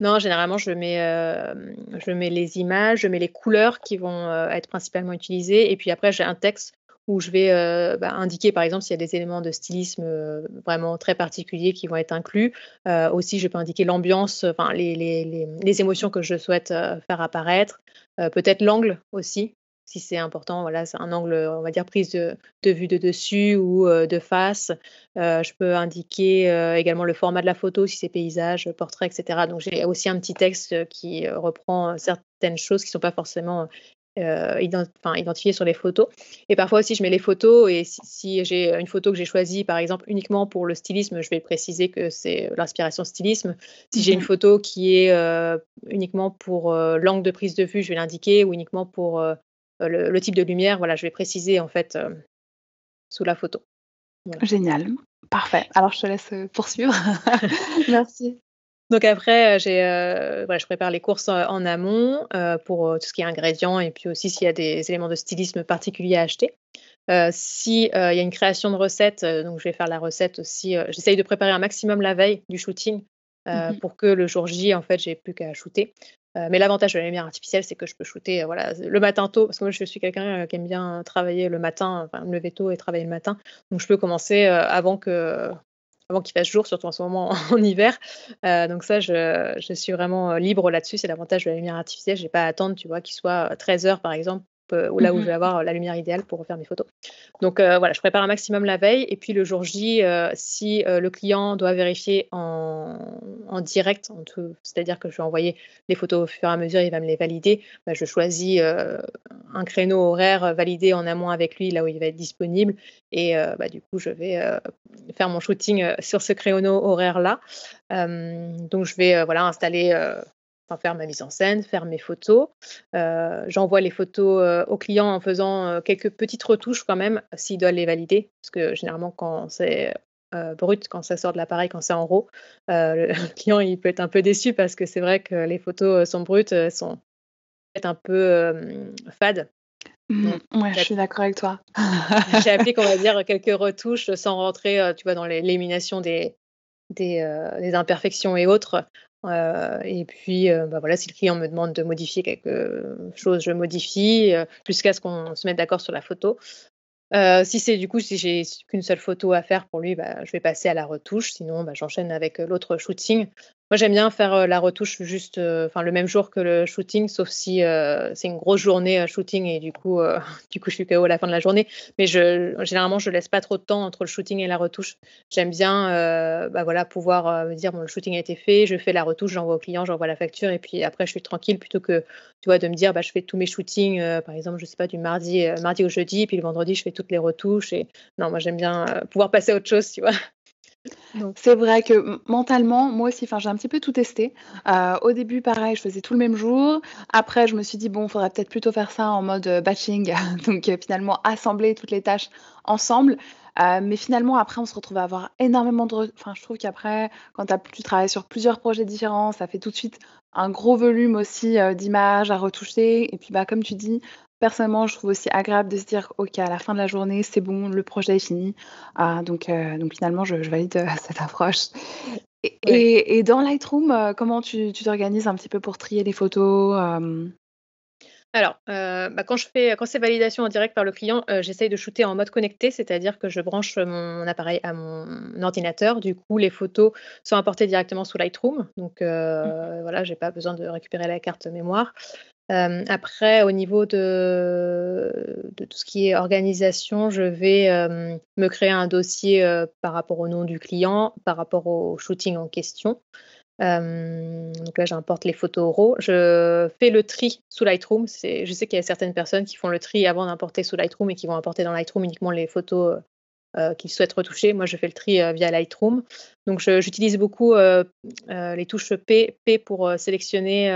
Non, généralement je mets, euh, je mets les images, je mets les couleurs qui vont euh, être principalement utilisées et puis après j'ai un texte où je vais euh, bah, indiquer par exemple s'il y a des éléments de stylisme euh, vraiment très particuliers qui vont être inclus. Euh, aussi, je peux indiquer l'ambiance, enfin les, les, les, émotions que je souhaite faire apparaître. Peut-être l'angle aussi, si c'est important. Voilà, c'est un angle, on va dire, prise de, de vue de dessus ou de face. je peux indiquer également le format de la photo, si c'est paysage, portrait, etc. Donc j'ai aussi un petit texte qui reprend certaines choses qui ne sont pas forcément euh, identifié sur les photos. Et parfois aussi, je mets les photos et si, j'ai une photo que j'ai choisie, par exemple, uniquement pour le stylisme, je vais préciser que c'est l'inspiration stylisme. Si j'ai une mhm. photo qui est euh, uniquement pour euh, l'angle de prise de vue, je vais l'indiquer, ou uniquement pour le, type de lumière, voilà, je vais préciser en fait sous la photo. Génial. Parfait. Alors, je te laisse poursuivre. Merci. Donc après, euh, j'ai, euh, voilà, je prépare les courses en, amont euh, pour tout ce qui est ingrédients et puis aussi s'il y a des éléments de stylisme particuliers à acheter. si il y a une création de recette, donc je vais faire la recette aussi. J'essaye de préparer un maximum la veille du shooting mmh pour que le jour J, en fait, j'ai plus qu'à shooter. mais l'avantage de la lumière artificielle, c'est que je peux shooter voilà, le matin tôt, parce que moi je suis quelqu'un qui aime bien travailler le matin, enfin me lever tôt et travailler le matin. Donc je peux commencer avant que avant qu'il fasse jour, surtout en ce moment en hiver. Euh, donc ça, je, suis vraiment euh, libre là-dessus. C'est l'avantage de la lumière artificielle. Je n'ai pas à attendre, tu vois, qu'il soit 13 heures par exemple euh, ou là où je mmh vais avoir la lumière idéale pour refaire mes photos. Donc euh, voilà, je prépare un maximum la veille et puis le jour J, euh, si le client doit vérifier en, direct, c'est-à-dire que je vais envoyer les photos au fur et à mesure, il va me les valider, bah, je choisis un créneau horaire validé en amont avec lui, là où il va être disponible et bah, du coup je vais faire mon shooting sur ce créneau horaire-là. donc je vais voilà, installer faire ma mise en scène, faire mes photos. Euh, j'envoie les photos euh, au client en faisant euh, quelques petites retouches quand même, s'il doit les valider. Parce que généralement, quand c'est brut quand ça sort de l'appareil, quand c'est en RAW. le client, il peut être un peu déçu parce que c'est vrai que les photos sont brutes, elles sont peut-être un peu fades. Mmh, ouais, je suis d'accord avec toi. j'ai appliqué, on va dire, quelques retouches sans rentrer, tu vois, dans l'élimination des, des, imperfections et autres. Et puis, bah voilà, si le client me demande de modifier quelque chose, je modifie jusqu'à ce qu'on se mette d'accord sur la photo. si c'est du coup, si j'ai qu'une seule photo à faire pour lui, bah, je vais passer à la retouche. Sinon, bah, j'enchaîne avec l'autre shooting. Moi, j'aime bien faire la retouche juste, enfin le même jour que le shooting, sauf si c'est une grosse journée shooting et du coup, du coup, je suis KO à la fin de la journée. Mais je, généralement, je laisse pas trop de temps entre le shooting et la retouche. J'aime bien, bah voilà, pouvoir me dire bon, le shooting a été fait, je fais la retouche, j'envoie au client, j'envoie la facture et puis après, je suis tranquille plutôt que, tu vois, de me dire, bah, je fais tous mes shootings, par exemple, je sais pas, du mardi, mardi au jeudi, puis le vendredi, je fais toutes les retouches. Et non, moi, j'aime bien pouvoir passer à autre chose, tu vois. C'est vrai que mentalement, moi aussi, j'ai un petit peu tout testé. Euh, au début, pareil, je faisais tout le même jour. Après, je me suis dit, bon, il faudrait peut-être plutôt faire ça en mode euh, batching, donc euh, finalement assembler toutes les tâches ensemble. mais finalement, après, on se retrouve à avoir énormément de... Enfin, je trouve qu'après, quand tu travailles sur plusieurs projets différents, ça fait tout de suite un gros volume aussi d'images à retoucher. Et puis, bah, comme tu dis, Personnellement, je trouve aussi agréable de se dire, OK, à la fin de la journée, c'est bon, le projet est fini. Ah, donc, euh, donc finalement, je, valide euh, cette approche. Et, dans Lightroom, euh, comment tu t'organises un petit peu pour trier les photos Alors, bah, quand je fais, quand c'est validation en direct par le client, j'essaye de shooter en mode connecté, c'est-à-dire que je branche mon appareil à mon ordinateur. Du coup, les photos sont importées directement sous Lightroom. Donc, mmh. voilà, j'ai pas besoin de récupérer la carte mémoire après, au niveau de, tout ce qui est organisation, je vais me créer un dossier par rapport au nom du client, par rapport au shooting en question. donc là, j'importe les photos RAW. Je fais le tri sous Lightroom. Je sais qu'il y a certaines personnes qui font le tri avant d'importer sous Lightroom et qui vont importer dans Lightroom uniquement les photos euh, qu'ils souhaitent retoucher. Moi, je fais le tri euh, via Lightroom. Donc, j'utilise beaucoup euh, les touches P, P pour sélectionner.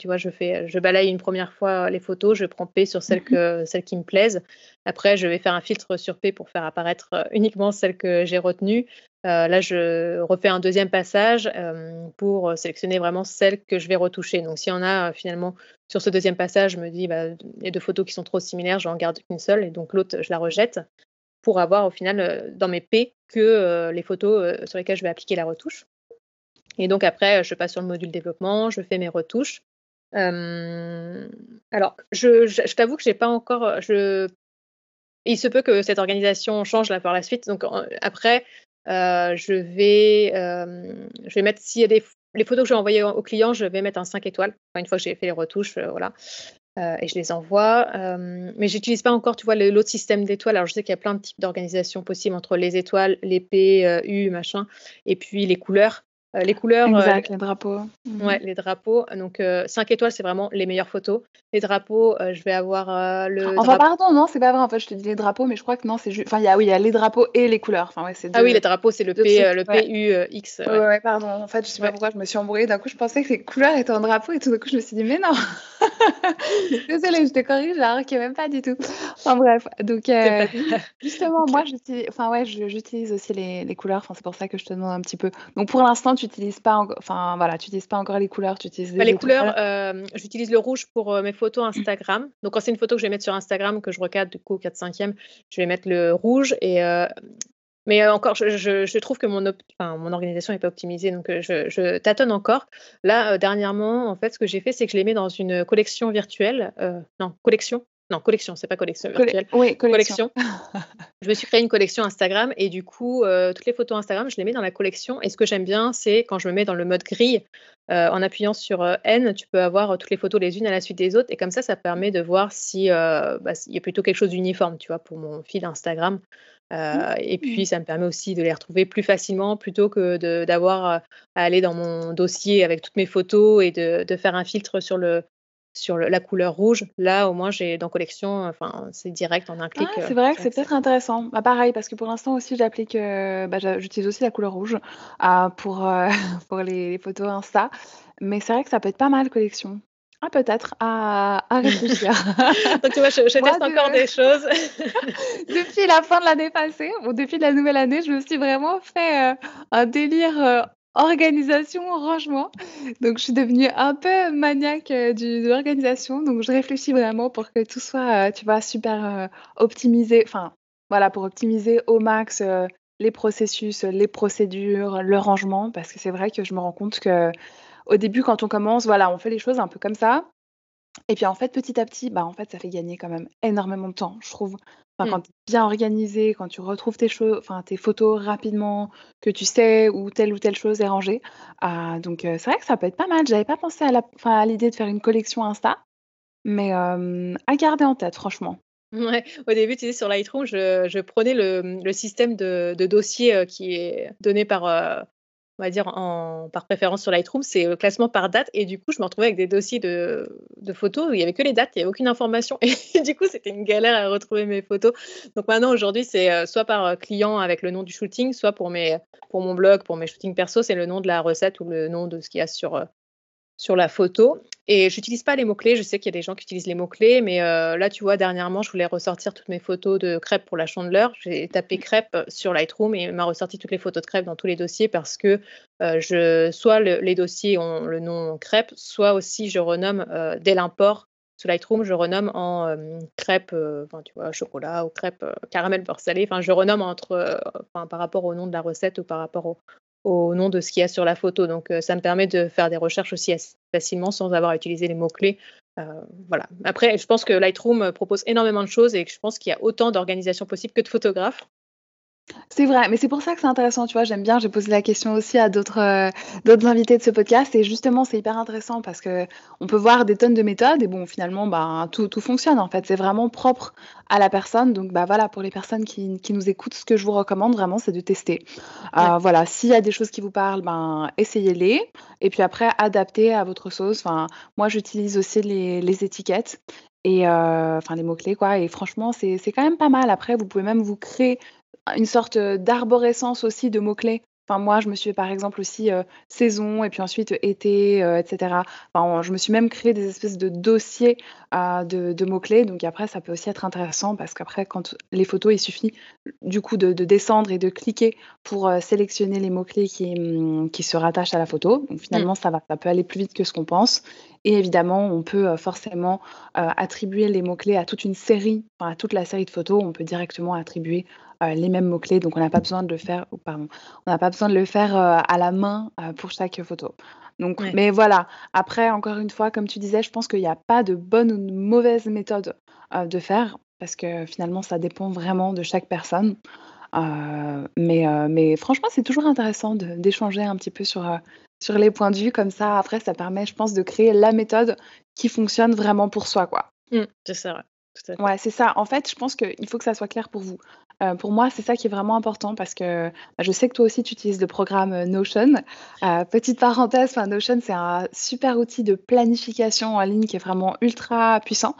tu vois, je, fais, je balaye une première fois les photos, je prends P sur celles, mhm. que, celles qui me plaisent. Après, je vais faire un filtre sur P pour faire apparaître uniquement celles que j'ai retenues. là, je refais un deuxième passage pour sélectionner vraiment celles que je vais retoucher. Donc, s'il y en a finalement sur ce deuxième passage, je me dis, bah, il y a deux photos qui sont trop similaires, j'en garde qu'une seule, et donc l'autre, je la rejette pour avoir au final euh, dans mes P que euh, les photos euh, sur lesquelles je vais appliquer la retouche. Et donc après, je passe sur le module développement, je fais mes retouches. alors, je, t'avoue que j'ai pas encore. Je... Il se peut que cette organisation change là par la suite. Donc après, je vais, je vais mettre s'il y a des les photos que je vais envoyer au client, je vais mettre un 5 étoiles. une fois que j'ai fait les retouches, voilà. Euh, et je les envoie. Euh, mais j'utilise pas encore, tu vois, l'autre système d'étoiles. Alors, je sais qu'il y a plein de types d'organisations possibles entre les étoiles, l'épée, euh, U, machin, et puis les couleurs. Euh, les couleurs. Euh, exact, les drapeaux. Mhm. Ouais, les drapeaux. Donc, 5 euh, étoiles, c'est vraiment les meilleures photos. Les drapeaux, je vais avoir le. Enfin, pardon, non, c'est pas vrai. En fait, je te dis les drapeaux, mais je crois que non, c'est juste. Enfin, il y a, oui, il y a les drapeaux et les couleurs. Enfin, ouais, Ah oui, les drapeaux, c'est le, P, le PUX. Ouais. ouais, pardon. En fait, je sais pas pourquoi je me suis embrouillée. D'un coup, je pensais que les couleurs étaient en drapeau et tout d'un coup, je me suis dit, mais non. Désolée, je te corrige, je qui même pas du tout. Enfin, bref. Donc, justement, moi, j'utilise. Enfin, ouais, aussi les, les couleurs. Enfin, c'est pour ça que je te demande un petit peu. Donc, pour l'instant, tu n'utilises pas enfin voilà, tu pas encore les couleurs, tu utilises bah, les couleurs. Euh, j'utilise le rouge pour euh, mes photos Instagram. Donc quand c'est une photo que je vais mettre sur Instagram que je recadre du coup au 4 5e, je vais mettre le rouge et euh, mais encore, je, trouve que mon, mon organisation n'est pas optimisée, donc je, tâtonne encore. Là, dernièrement, en fait, ce que j'ai fait, c'est que je les mets dans une collection virtuelle. non, collection. Non, collection, c'est pas collection virtuelle. oui, collection. je me suis créé une collection Instagram et du coup, euh, toutes les photos Instagram, je les mets dans la collection. Et ce que j'aime bien, c'est quand je me mets dans le mode grille, euh, en appuyant sur euh, N, tu peux avoir toutes les photos les unes à la suite des autres. Et comme ça, ça permet de voir si bah, il y a plutôt quelque chose d'uniforme, tu vois, pour mon fil Instagram. et mmh. puis, ça me permet aussi de les retrouver plus facilement plutôt que d'avoir à aller dans mon dossier avec toutes mes photos et de, de faire un filtre sur le, sur la couleur rouge. Là, au moins, j'ai dans collection, enfin, c'est direct en un clic. Ah, c'est vrai que c'est peut-être intéressant. Bah, pareil, parce que pour l'instant aussi, j'applique, euh, bah, j'utilise aussi la couleur rouge euh, pour, euh, pour les, photos Insta. Mais c'est vrai que ça peut être pas mal collection. Ah, peut-être, à, réfléchir. Donc, tu vois, je, teste encore des choses. depuis la fin de l'année passée, ou depuis la nouvelle année, je me suis vraiment fait euh, un délire euh, organisation, rangement. Donc, je suis devenue un peu maniaque euh, de l'organisation. Donc, je réfléchis vraiment pour que tout soit, tu vois, super optimisé. Enfin, voilà, pour optimiser au max les processus, les procédures, le rangement. Parce que c'est vrai que je me rends compte que au début, quand on commence, voilà, on fait les choses un peu comme ça. Et puis en fait, petit à petit, bah, en fait, ça fait gagner quand même énormément de temps, je trouve. Enfin, mmh. Quand tu es bien organisé, quand tu retrouves tes, choses, enfin, tes photos rapidement, que tu sais où telle ou telle chose est rangée. Ah, donc c'est vrai que ça peut être pas mal. J'avais pas pensé à l'idée de faire une collection Insta, mais à garder en tête, franchement. Ouais, au début, tu sais, sur Lightroom, je, prenais le, système de, dossier qui est donné par, on va dire, en, par préférence sur Lightroom, c'est le classement par date. Et du coup, je me retrouvais avec des dossiers de, photos où il n'y avait que les dates, il n'y avait aucune information. Et du coup, c'était une galère à retrouver mes photos. Donc maintenant, aujourd'hui, c'est euh, soit par euh, client avec le nom du shooting, soit pour, mes, pour mon blog, pour mes shootings perso, c'est le nom de la recette ou le nom de ce qu'il y a sur, euh, sur la photo. Et j'utilise pas les mots-clés. Je sais qu'il y a des gens qui utilisent les mots-clés, mais euh, là, tu vois, dernièrement, je voulais ressortir toutes mes photos de crêpes pour la chandeleur. J'ai tapé crêpes sur Lightroom et il m'a ressorti toutes les photos de crêpes dans tous les dossiers parce que euh, je, soit les dossiers ont le nom crêpes, soit aussi je renomme euh, dès l'import sur Lightroom, je renomme en crêpes, enfin, tu vois, chocolat ou crêpes caramel beurre salé. Enfin, je renomme entre, par rapport au nom de la recette ou par rapport au, au nom de ce qu'il y a sur la photo. Donc, euh, ça me permet de faire des recherches aussi facilement sans avoir à utiliser les mots-clés. Euh, voilà. Après, je pense que Lightroom propose énormément de choses et je pense qu'il y a autant d'organisations possibles que de photographes. C'est vrai, mais c'est pour ça que c'est intéressant, tu vois, j'aime bien, j'ai posé la question aussi à d'autres euh, d'autres invités de ce podcast et justement, c'est hyper intéressant parce que on peut voir des tonnes de méthodes et bon, finalement, bah, tout, tout fonctionne en fait, c'est vraiment propre à la personne. Donc bah voilà, pour les personnes qui, qui nous écoutent, ce que je vous recommande vraiment, c'est de tester. Euh, voilà, s'il y a des choses qui vous parlent, ben essayez-les et puis après adaptez à votre sauce. Enfin, moi j'utilise aussi les, les étiquettes et euh, enfin les mots clés quoi. Et franchement, c'est quand même pas mal. Après, vous pouvez même vous créer une sorte d'arborescence aussi de mots-clés. Enfin, moi, je me suis par exemple aussi saison et puis ensuite été, etc. Enfin, je me suis même créé des espèces de dossiers de, mots-clés. Donc après, ça peut aussi être intéressant parce qu'après, quand les photos, il suffit du coup de, descendre et de cliquer pour sélectionner les mots-clés qui, mmh, qui, se rattachent à la photo. Donc finalement, mmh. ça va, ça peut aller plus vite que ce qu'on pense. Et évidemment, on peut forcément attribuer les mots-clés à toute une série, à toute la série de photos. On peut directement attribuer les mêmes mots-clés. Donc, on n'a pas besoin de le faire, pardon, on n'a pas besoin de le faire à la main pour chaque photo. Donc, mais voilà. Après, encore une fois, comme tu disais, je pense qu'il n'y a pas de bonne ou de mauvaise méthode de faire parce que finalement, ça dépend vraiment de chaque personne. mais, mais franchement, c'est toujours intéressant d'échanger un petit peu sur, sur les points de vue comme ça. Après, ça permet, je pense, de créer la méthode qui fonctionne vraiment pour soi, quoi. Mmh, c'est ça. Ouais, c'est ça. En fait, je pense qu'il faut que ça soit clair pour vous. Euh, pour moi, c'est ça qui est vraiment important parce que bah, je sais que toi aussi, tu utilises le programme euh, Notion. Euh, petite parenthèse, Notion, c'est un super outil de planification en ligne qui est vraiment ultra puissant.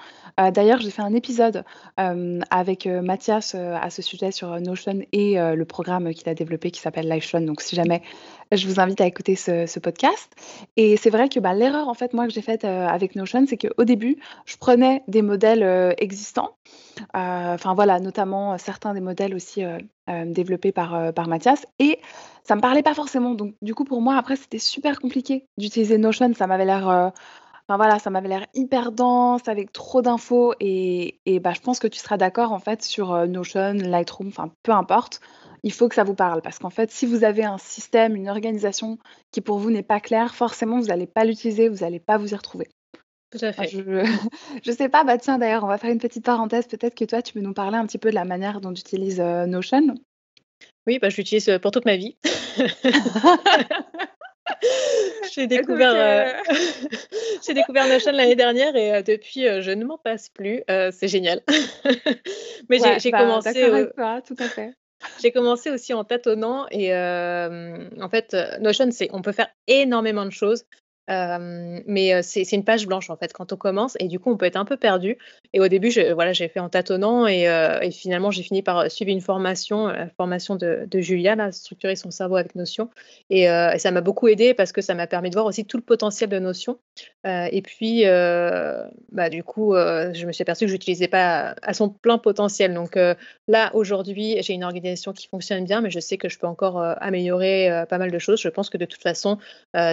D'ailleurs, j'ai fait un épisode avec Mathias à ce sujet sur Notion et le programme qu'il a développé qui s'appelle Live Donc, si jamais je vous invite à écouter ce, podcast. Et c'est vrai que bah, l'erreur, en fait, moi, que j'ai faite euh, avec Notion, c'est qu'au début, je prenais des modèles euh, existants. Euh, enfin, voilà, notamment certains des modèles aussi développés par, Mathias. Et ça me parlait pas forcément. Donc, du coup, pour moi, après, c'était super compliqué d'utiliser Notion. Ça m'avait l'air. Enfin voilà, ça m'avait l'air hyper dense, avec trop d'infos. Et, et bah, je pense que tu seras d'accord en fait sur Notion, Lightroom, enfin peu importe il faut que ça vous parle. Parce qu'en fait, si vous avez un système, une organisation qui pour vous n'est pas claire, forcément, vous n'allez pas l'utiliser, vous n'allez pas vous y retrouver. Tout à fait. je ne sais pas, bah tiens, d'ailleurs, on va faire une petite parenthèse. Peut-être que toi, tu peux nous parler un petit peu de la manière dont tu utilises euh, Notion. Oui, bah, je l'utilise euh, pour toute ma vie. J'ai découvert, euh, j'ai découvert Notion l'année dernière et depuis, je ne m'en passe plus. c'est génial. Mais j'ai bah, commencé. Avec toi, tout à fait. J'ai commencé aussi en tâtonnant et en fait, Notion, c'est on peut faire énormément de choses. Mais c'est une page blanche en fait quand on commence et du coup on peut être un peu perdu. Et au début, voilà, j'ai fait en tâtonnant et, et finalement j'ai fini par suivre une formation, la formation de, Julia, là, structurer son cerveau avec Notion. Et, ça m'a beaucoup aidé parce que ça m'a permis de voir aussi tout le potentiel de Notion. et puis, bah, du coup, je me suis aperçue que je n'utilisais pas à son plein potentiel. Donc là, aujourd'hui, j'ai une organisation qui fonctionne bien, mais je sais que je peux encore améliorer pas mal de choses. Je pense que de toute façon,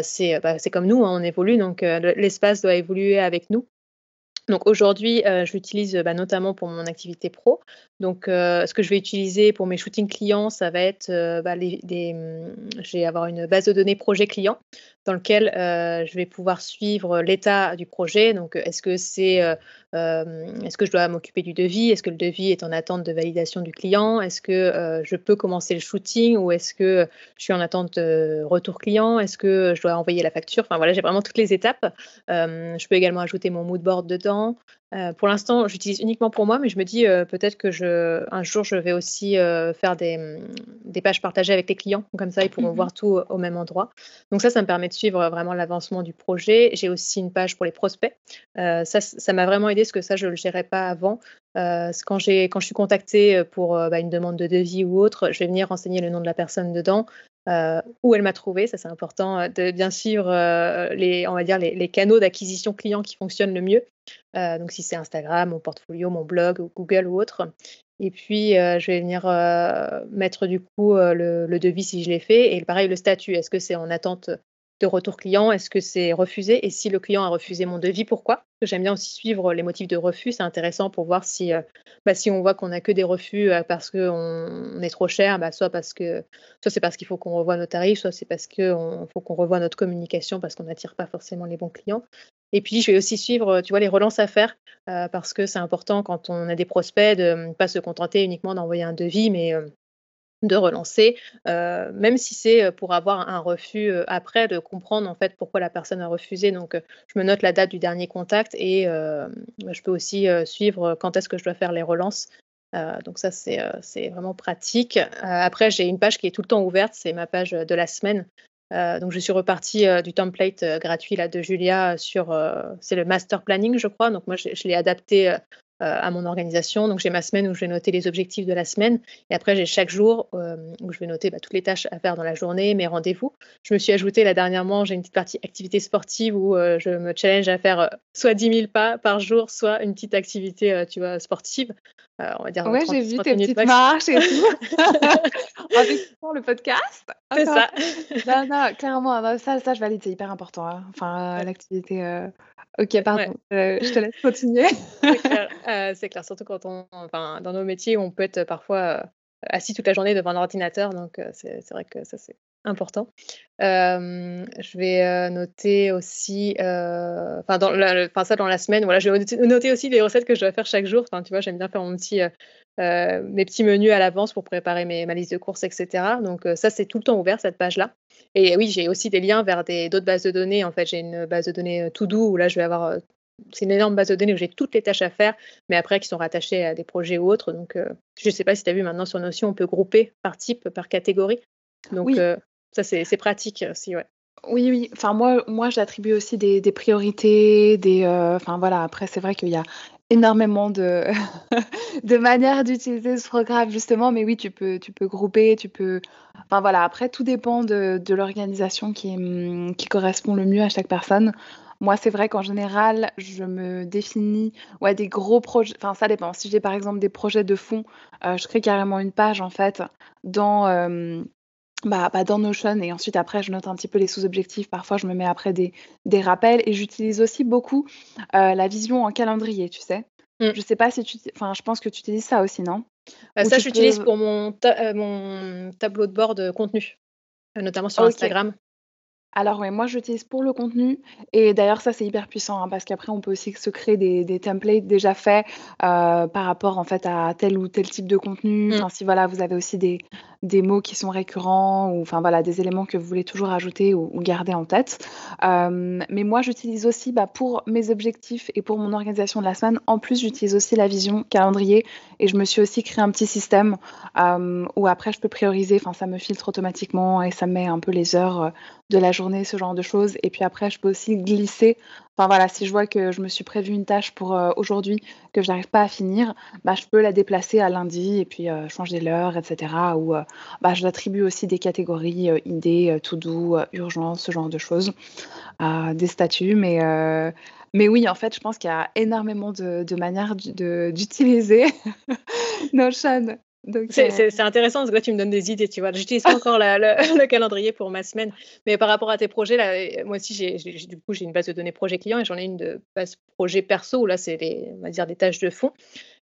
c'est bah, comme nous, on évolue, donc l'espace doit évoluer avec nous. Donc aujourd'hui, je l'utilise bah, notamment pour mon activité pro. Donc ce que je vais utiliser pour mes shootings clients, ça va être bah, des, mmh, je avoir une base de données projet client dans lequel je vais pouvoir suivre l'état du projet. Donc est-ce que c'est est-ce que je dois m'occuper du devis? Est-ce que le devis est en attente de validation du client? Est-ce que je peux commencer le shooting ou est-ce que je suis en attente de retour client? Est-ce que je dois envoyer la facture? Enfin voilà, j'ai vraiment toutes les étapes. je peux également ajouter mon mood board dedans. Euh, pour l'instant, j'utilise uniquement pour moi, mais je me dis euh, peut-être que je, un jour, je vais aussi euh, faire des, des, pages partagées avec les clients. Comme ça, ils pourront mmh voir tout au même endroit. Donc ça, ça me permet de suivre vraiment l'avancement du projet. J'ai aussi une page pour les prospects. ça, ça m'a vraiment aidé parce que ça, je ne le gérais pas avant. quand, quand je suis contactée pour bah, une demande de devis ou autre, je vais venir renseigner le nom de la personne dedans. où elle m'a trouvé, ça c'est important de bien suivre les, on va dire les, canaux d'acquisition client qui fonctionnent le mieux. Euh, donc si c'est Instagram, mon portfolio, mon blog, Google ou autre. Et puis, euh, je vais venir euh, mettre du coup le, devis si je l'ai fait. Et pareil, le statut, est-ce que c'est en attente de retour client Est-ce que c'est refusé? Et si le client a refusé mon devis, pourquoi? J'aime bien aussi suivre les motifs de refus. C'est intéressant pour voir si, euh, bah, si on voit qu'on n'a que des refus euh, parce qu'on on est trop cher, bah, soit parce que soit c'est parce qu'il faut qu'on revoie nos tarifs, soit c'est parce qu'il faut qu'on revoie notre communication parce qu'on n'attire pas forcément les bons clients. Et puis, je vais aussi suivre, tu vois, les relances à faire euh, parce que c'est important quand on a des prospects de ne pas se contenter uniquement d'envoyer un devis, mais de relancer, euh, même si c'est euh, pour avoir un refus euh, après, de comprendre en fait pourquoi la personne a refusé. Donc, je me note la date du dernier contact et je peux aussi suivre quand est-ce que je dois faire les relances. donc ça, c'est vraiment pratique. après, j'ai une page qui est tout le temps ouverte, c'est ma page de la semaine. donc, je suis repartie du template gratuit là, de Julia sur, c'est le master planning, je crois. Donc, moi, je, l'ai adapté à mon organisation. Donc j'ai ma semaine où je vais noter les objectifs de la semaine et après j'ai chaque jour euh, où je vais noter bah, toutes les tâches à faire dans la journée, mes rendez-vous. Je me suis ajouté là dernièrement, j'ai une petite partie activité sportive où euh, je me challenge à faire soit 10 000 pas par jour, soit une petite activité sportive. On va dire ouais, j'ai vu tes petites marches et tout. en le podcast. C'est ça. non, non, clairement, ça, ça je valide, c'est hyper important. Hein. Enfin, l'activité Ok, pardon, euh, je te laisse continuer. Euh, c'est clair, surtout quand on, enfin, dans nos métiers, on peut être parfois euh, assis toute la journée devant un ordinateur, donc c'est vrai que ça c'est important. je vais noter aussi, enfin dans la, ça dans la semaine, voilà, je vais noter aussi les recettes que je dois faire chaque jour. Enfin, tu vois, j'aime bien faire mon petit, mes petits menus à l'avance pour préparer mes, ma liste de courses, etc. Donc ça, c'est tout le temps ouvert cette page-là. Et oui, j'ai aussi des liens vers d'autres bases de données. En fait, j'ai une base de données To-Do où là, je vais avoir c'est une énorme base de données où j'ai toutes les tâches à faire, mais après qui sont rattachées à des projets ou autres. Donc, je ne sais pas si tu as vu maintenant sur Notion, on peut grouper par type, par catégorie. Donc, oui. Ça, c'est pratique aussi, ouais. Oui, oui. Enfin, moi, moi j'attribue aussi des, priorités, des. Euh, enfin, voilà. Après, c'est vrai qu'il y a énormément de, de manières d'utiliser ce programme, justement. Mais oui, tu peux, tu peux grouper, tu peux. Enfin, voilà. Après, tout dépend de, de l'organisation qui, qui correspond le mieux à chaque personne. Moi, c'est vrai qu'en général, je me définis ouais, des gros projets. Enfin, ça dépend. Si j'ai par exemple des projets de fond, euh, je crée carrément une page en fait dans, euh, bah, bah, dans Notion et ensuite après je note un petit peu les sous-objectifs. Parfois je me mets après des, des rappels et j'utilise aussi beaucoup euh, la vision en calendrier, tu sais. Mmh. Je sais pas si tu... Enfin, je pense que tu utilises ça aussi, non? Bah, Ça, j'utilise pour mon, euh, mon tableau de bord de contenu, euh, notamment sur Instagram. Alors oui, moi j'utilise pour le contenu et d'ailleurs ça c'est hyper puissant hein, parce qu'après on peut aussi se créer des, des templates déjà faits euh, par rapport en fait à tel ou tel type de contenu. Mmh. Enfin si voilà vous avez aussi des, des mots qui sont récurrents ou enfin voilà des éléments que vous voulez toujours ajouter ou, garder en tête. Euh, mais moi j'utilise aussi bah, pour mes objectifs et pour mon organisation de la semaine. En plus j'utilise aussi la vision calendrier Et je me suis aussi créé un petit système où après, je peux prioriser. Enfin, ça me filtre automatiquement et ça met un peu les heures de la journée, ce genre de choses. Et puis après, je peux aussi glisser. Enfin voilà, si je vois que je me suis prévu une tâche pour aujourd'hui que je n'arrive pas à finir, bah, je peux la déplacer à lundi et puis changer l'heure, etc. Ou bah, je l'attribue aussi des catégories idées, tout doux, urgence, ce genre de choses, des statuts. Mais mais oui, en fait, je pense qu'il y a énormément de, de manières d'utiliser Notion. Euh, c'est intéressant parce que là, tu me donnes des idées, tu vois. J'utilise pas encore le, calendrier pour ma semaine, mais par rapport à tes projets, là, moi aussi, j'ai du coup, j'ai une base de données projet client et j'en ai une de base projet perso où là, c'est on va dire des tâches de fond.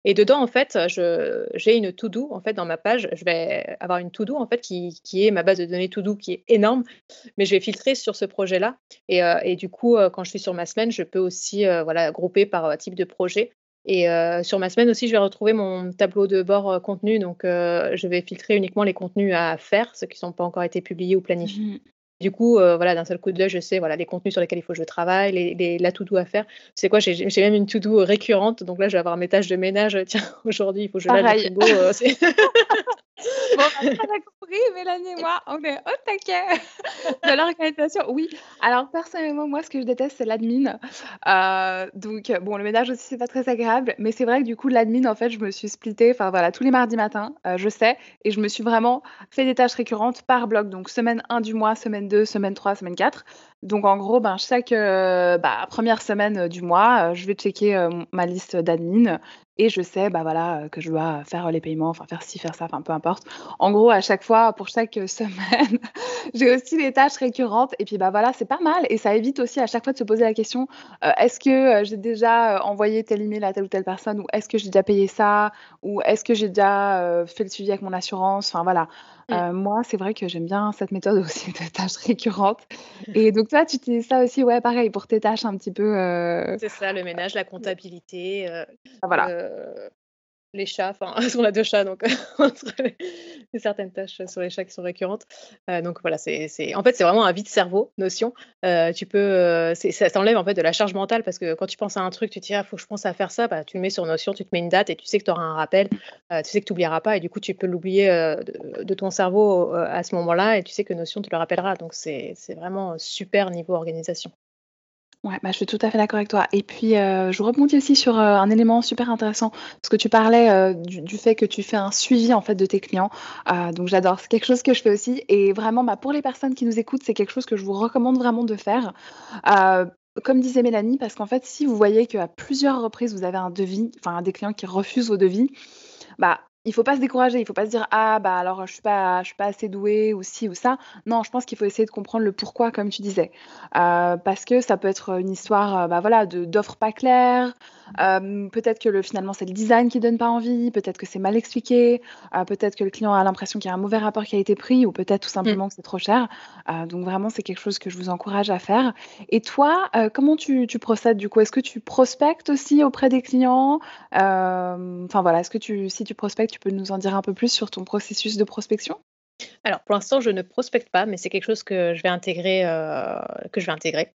Et dedans, en fait, j'ai une to-do en fait dans ma page. Je vais avoir une to-do en fait qui, qui, est ma base de données to-do qui est énorme, mais je vais filtrer sur ce projet-là. Et, euh, et, du coup, euh, quand je suis sur ma semaine, je peux aussi voilà grouper par type de projet et sur ma semaine aussi, je vais retrouver mon tableau de bord contenu. Donc, je vais filtrer uniquement les contenus à faire, ceux qui n'ont pas encore été publiés ou planifiés. Mmh du coup, voilà, d'un seul coup d'œil, je sais voilà, les contenus sur lesquels il faut que je travaille, les, la to-do à faire. C'est quoi J'ai même une to-do récurrente. Donc là, je vais avoir mes tâches de ménage. Tiens, aujourd'hui, il faut que je lave le frigo. bon, on a compris, Mélanie et moi, on est au taquet de l'organisation. Oui, alors personnellement, moi, ce que je déteste, c'est l'admin. Euh, donc, bon, le ménage aussi, c'est pas très agréable, mais c'est vrai que du coup, l'admin, en fait, je me suis splittée, enfin voilà, tous les mardis matins, euh, je sais, et je me suis vraiment fait des tâches récurrentes par bloc. Donc, semaine 1 du mois, semaine 2, semaine 3, semaine 4. Donc, en gros, ben, chaque euh, bah, première semaine du mois, je vais checker ma liste d'admin et je sais bah voilà que je dois faire les paiements, enfin faire ci, faire ça, enfin peu importe. En gros, à chaque fois, pour chaque semaine, j'ai aussi les tâches récurrentes et puis bah voilà, c'est pas mal et ça évite aussi à chaque fois de se poser la question euh, est-ce que euh, j'ai déjà euh, envoyé tel email à telle ou telle personne ou est-ce que j'ai déjà payé ça ou est-ce que j'ai déjà fait le suivi avec mon assurance, enfin voilà. Mmh. moi, c'est vrai que j'aime bien cette méthode aussi de tâches récurrentes. Et donc, toi, tu utilises ça aussi, ouais, pareil, pour tes tâches un petit peu. C'est ça, le ménage, la comptabilité. Ah, voilà les chats, enfin, qu'on a deux chats, donc y a certaines tâches sur les chats qui sont récurrentes. Euh, donc voilà, c'est, en fait, c'est vraiment un vide cerveau, notion. Euh, tu peux, euh, ça t'enlève en fait de la charge mentale parce que quand tu penses à un truc, tu te dis, ah, faut que je pense à faire ça, bah, tu le mets sur notion, tu te mets une date et tu sais que tu auras un rappel, tu sais que tu n'oublieras pas et du coup, tu peux l'oublier de, de, ton cerveau à ce moment-là et tu sais que notion te le rappellera. Donc c'est, c'est vraiment super niveau organisation. Ouais, bah, je suis tout à fait d'accord avec toi. Et puis, euh, je rebondis aussi sur euh, un élément super intéressant, parce que tu parlais euh, du, fait que tu fais un suivi en fait de tes clients. donc, j'adore. C'est quelque chose que je fais aussi. Et vraiment, bah, pour les personnes qui nous écoutent, c'est quelque chose que je vous recommande vraiment de faire. comme disait Mélanie, parce qu'en fait, si vous voyez qu'à plusieurs reprises, vous avez un devis, enfin des clients qui refusent vos devis, bah il faut pas se décourager, il faut pas se dire ah bah alors je suis pas je suis pas assez douée ou ci ou ça. Non, je pense qu'il faut essayer de comprendre le pourquoi comme tu disais, euh, parce que ça peut être une histoire euh, bah voilà de d'offres pas claires, euh, peut-être que le, finalement c'est le design qui donne pas envie, peut-être que c'est mal expliqué, peut-être que le client a l'impression qu'il y a un mauvais rapport qui a été pris ou peut-être tout mmh. simplement que c'est trop cher. donc vraiment c'est quelque chose que je vous encourage à faire. Et toi, comment tu, tu procèdes du coup? Est-ce que tu prospectes aussi auprès des clients? Enfin voilà, est-ce que tu si tu prospectes tu peux nous en dire un peu plus sur ton processus de prospection? Alors, pour l'instant, je ne prospecte pas, mais c'est quelque chose que je vais intégrer. Euh, que je vais intégrer.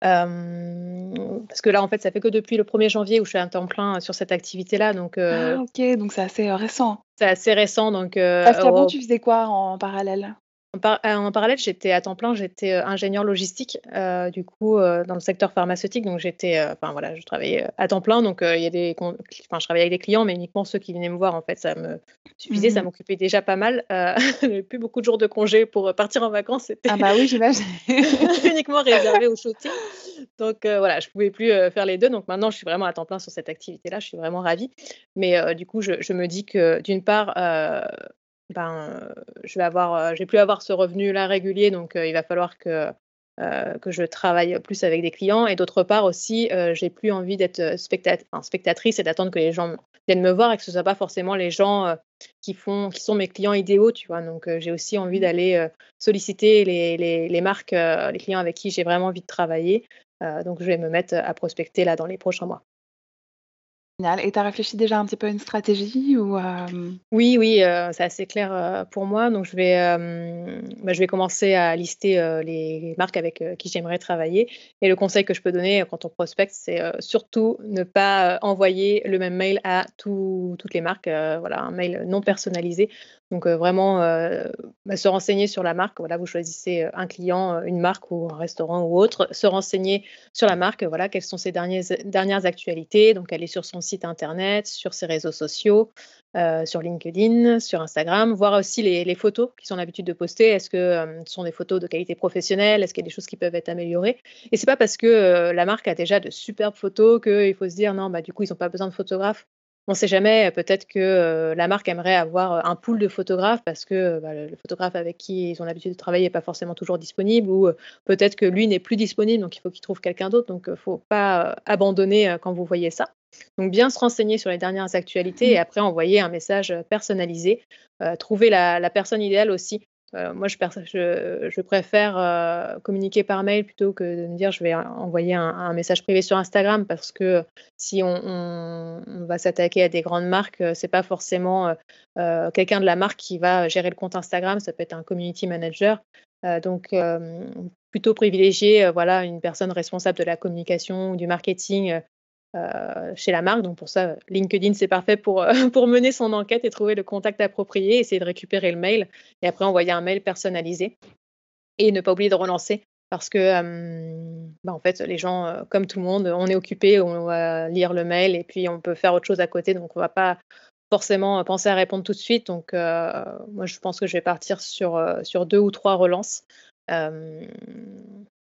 Parce que là, en fait, ça fait que depuis le 1er janvier où je suis à temps plein sur cette activité-là. Donc, euh, ah, ok, donc c'est assez récent. C'est assez récent. Donc, Parce qu'avant, tu faisais quoi en parallèle? Euh, en, parallèle, j'étais à temps plein, j'étais euh, ingénieur logistique, euh, du coup, dans le secteur pharmaceutique. Donc, j'étais, enfin voilà, je travaillais à temps plein. Donc, il y a des, enfin, je travaillais avec des clients, mais uniquement ceux qui venaient me voir. En fait, ça me suffisait, ça mmh m'occupait déjà pas mal. J'avais plus beaucoup de jours de congé pour partir en vacances. Ah bah oui, j'imagine. uniquement réservé au shooting. Donc voilà, je pouvais plus faire les deux. Donc maintenant, je suis vraiment à temps plein sur cette activité-là. Je suis vraiment ravie. Mais du coup, je, je, me dis que d'une part, ben, je vais avoir, je vais plus avoir ce revenu-là régulier, donc il va falloir que que je travaille plus avec des clients. Et d'autre part aussi, j'ai plus envie d'être spectatrice et d'attendre que les gens viennent me voir et que ce ne soit pas forcément les gens qui font, qui sont mes clients idéaux, tu vois. Donc j'ai aussi envie mmh. d'aller solliciter les, les, les marques, les clients avec qui j'ai vraiment envie de travailler. donc je vais me mettre à prospecter là dans les prochains mois. Et tu as réfléchi déjà un petit peu à une stratégie ou Oui, oui, euh, c'est assez clair euh, pour moi. Donc, je vais, bah, je vais commencer à lister euh, les marques avec qui j'aimerais travailler. Et le conseil que je peux donner quand on prospecte, c'est surtout ne pas envoyer le même mail à toutes les marques. voilà, un mail non personnalisé. Donc, vraiment bah, se renseigner sur la marque. Voilà, vous choisissez un client, une marque ou un restaurant ou autre. Se renseigner sur la marque. Voilà, quelles sont ses dernières, dernières actualités. Donc, aller sur son site internet, sur ses réseaux sociaux, euh, sur LinkedIn, sur Instagram, voir aussi les, photos qui sont l'habitude de poster. Est-ce que euh, ce sont des photos de qualité professionnelle? Est-ce qu'il y a des choses qui peuvent être améliorées? Et c'est pas parce que euh, la marque a déjà de superbes photos qu'il faut se dire non, bah du coup ils n'ont pas besoin de photographes. On ne sait jamais, peut-être que la marque aimerait avoir un pool de photographes parce que bah, le, photographe avec qui ils ont l'habitude de travailler n'est pas forcément toujours disponible ou peut-être que lui n'est plus disponible, donc il faut qu'il trouve quelqu'un d'autre. Donc il ne faut pas abandonner quand vous voyez ça. Donc bien se renseigner sur les dernières actualités et mmh. après envoyer un message personnalisé. trouver la, personne idéale aussi. moi, je, préfère communiquer par mail plutôt que de me dire je vais envoyer un, message privé sur Instagram parce que si on, va s'attaquer à des grandes marques, c'est pas forcément quelqu'un de la marque qui va gérer le compte Instagram, ça peut être un community manager. donc, plutôt privilégier voilà, une personne responsable de la communication ou du marketing euh, chez la marque. Donc pour ça, LinkedIn, c'est parfait pour, euh, pour mener son enquête et trouver le contact approprié, essayer de récupérer le mail et après envoyer un mail personnalisé. Et ne pas oublier de relancer parce que bah, en fait, les gens, euh, comme tout le monde, on est occupé, on va lire le mail et puis on peut faire autre chose à côté. Donc on ne va pas forcément penser à répondre tout de suite. Donc moi, je pense que je vais partir sur, sur deux ou trois relances.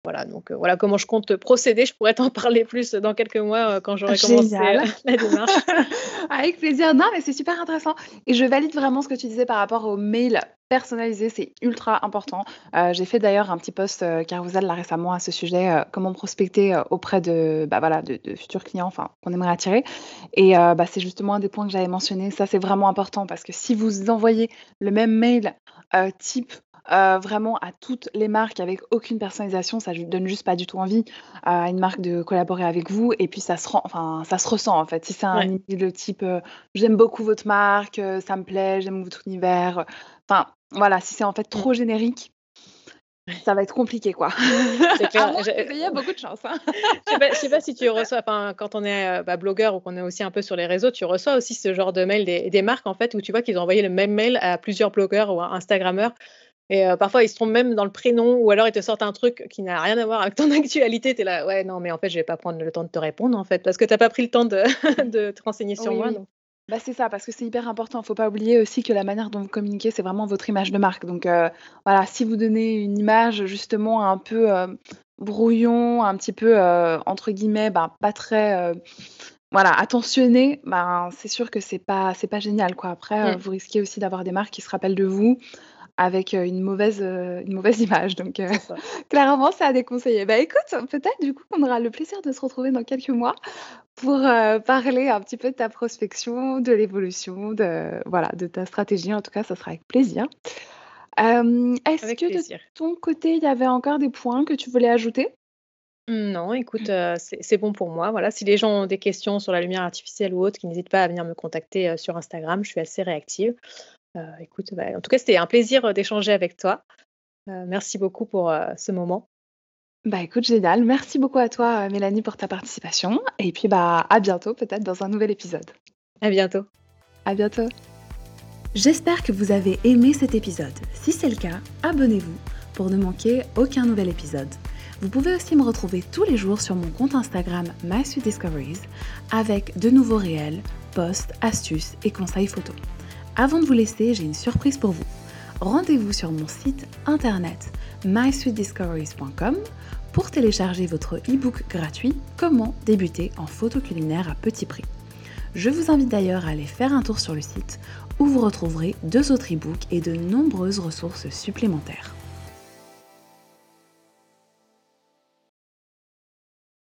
Voilà, donc euh, voilà comment je compte procéder. Je pourrais t'en parler plus dans quelques mois euh, quand j'aurai commencé euh, la démarche. Avec plaisir. Non, mais c'est super intéressant. Et je valide vraiment ce que tu disais par rapport au mail personnalisé. C'est ultra important. J'ai fait d'ailleurs un petit post Carousel là récemment à ce sujet, comment prospecter auprès de, bah, voilà, de, futurs clients enfin, qu'on aimerait attirer. Et bah, c'est justement un des points que j'avais mentionné. Ça, c'est vraiment important parce que si vous envoyez le même mail type euh, vraiment à toutes les marques avec aucune personnalisation. Ça ne donne juste pas du tout envie à une marque de collaborer avec vous. Et puis ça se, rend, enfin, ça se ressent en fait. Si c'est un email type euh, j'aime beaucoup votre marque, euh, ça me plaît, j'aime votre univers. Enfin voilà, si c'est en fait trop générique, ça va être compliqué, quoi. C'est clair. Il y a beaucoup de chance. Hein. je ne sais, pas si tu reçois, quand on est bah, blogueur ou qu'on est aussi un peu sur les réseaux, tu reçois aussi ce genre de mail des, des marques, en fait, où tu vois qu'ils ont envoyé le même mail à plusieurs blogueurs ou Instagrammeurs et euh, parfois, ils se trompent même dans le prénom ou alors ils te sortent un truc qui n'a rien à voir avec ton actualité. Tu es là, ouais, non, mais en fait, je vais pas prendre le temps de te répondre, en fait, parce que tu n'as pas pris le temps de, de te renseigner sur moi. Bah, c'est ça, parce que c'est hyper important. Il ne faut pas oublier aussi que la manière dont vous communiquez, c'est vraiment votre image de marque. Donc euh, voilà, si vous donnez une image justement un peu euh, brouillon, un petit peu, entre guillemets, bah, pas très voilà, attentionnée, ben, c'est sûr que c'est pas, pas génial. Quoi. Après, mmh. vous risquez aussi d'avoir des marques qui se rappellent de vous avec une mauvaise, une mauvaise image. Donc, clairement, c'est à déconseiller. Bah, écoute, peut-être du coup, on aura le plaisir de se retrouver dans quelques mois pour parler un petit peu de ta prospection, de l'évolution, de, voilà, de ta stratégie. En tout cas, ça sera avec plaisir. Est-ce que de ton côté, il y avait encore des points que tu voulais ajouter? Non, écoute, c'est bon pour moi. Voilà, si les gens ont des questions sur la lumière artificielle ou autre, qu'ils n'hésitent pas à venir me contacter sur Instagram. Je suis assez réactive. Euh, écoute, bah, en tout cas, c'était un plaisir euh, d'échanger avec toi. Euh, merci beaucoup pour ce moment. Bah écoute, génial. Merci beaucoup à toi, Mélanie, pour ta participation. Et puis, bah, à bientôt, peut-être dans un nouvel épisode. À bientôt. À bientôt. J'espère que vous avez aimé cet épisode. Si c'est le cas, abonnez-vous pour ne manquer aucun nouvel épisode. Vous pouvez aussi me retrouver tous les jours sur mon compte Instagram MySweetDiscoveries avec de nouveaux réels, posts, astuces et conseils photos. Avant de vous laisser, j'ai une surprise pour vous. Rendez-vous sur mon site internet mysweetdiscoveries.com pour télécharger votre e-book gratuit Comment débuter en photo culinaire à petit prix. Je vous invite d'ailleurs à aller faire un tour sur le site où vous retrouverez deux autres e-books et de nombreuses ressources supplémentaires.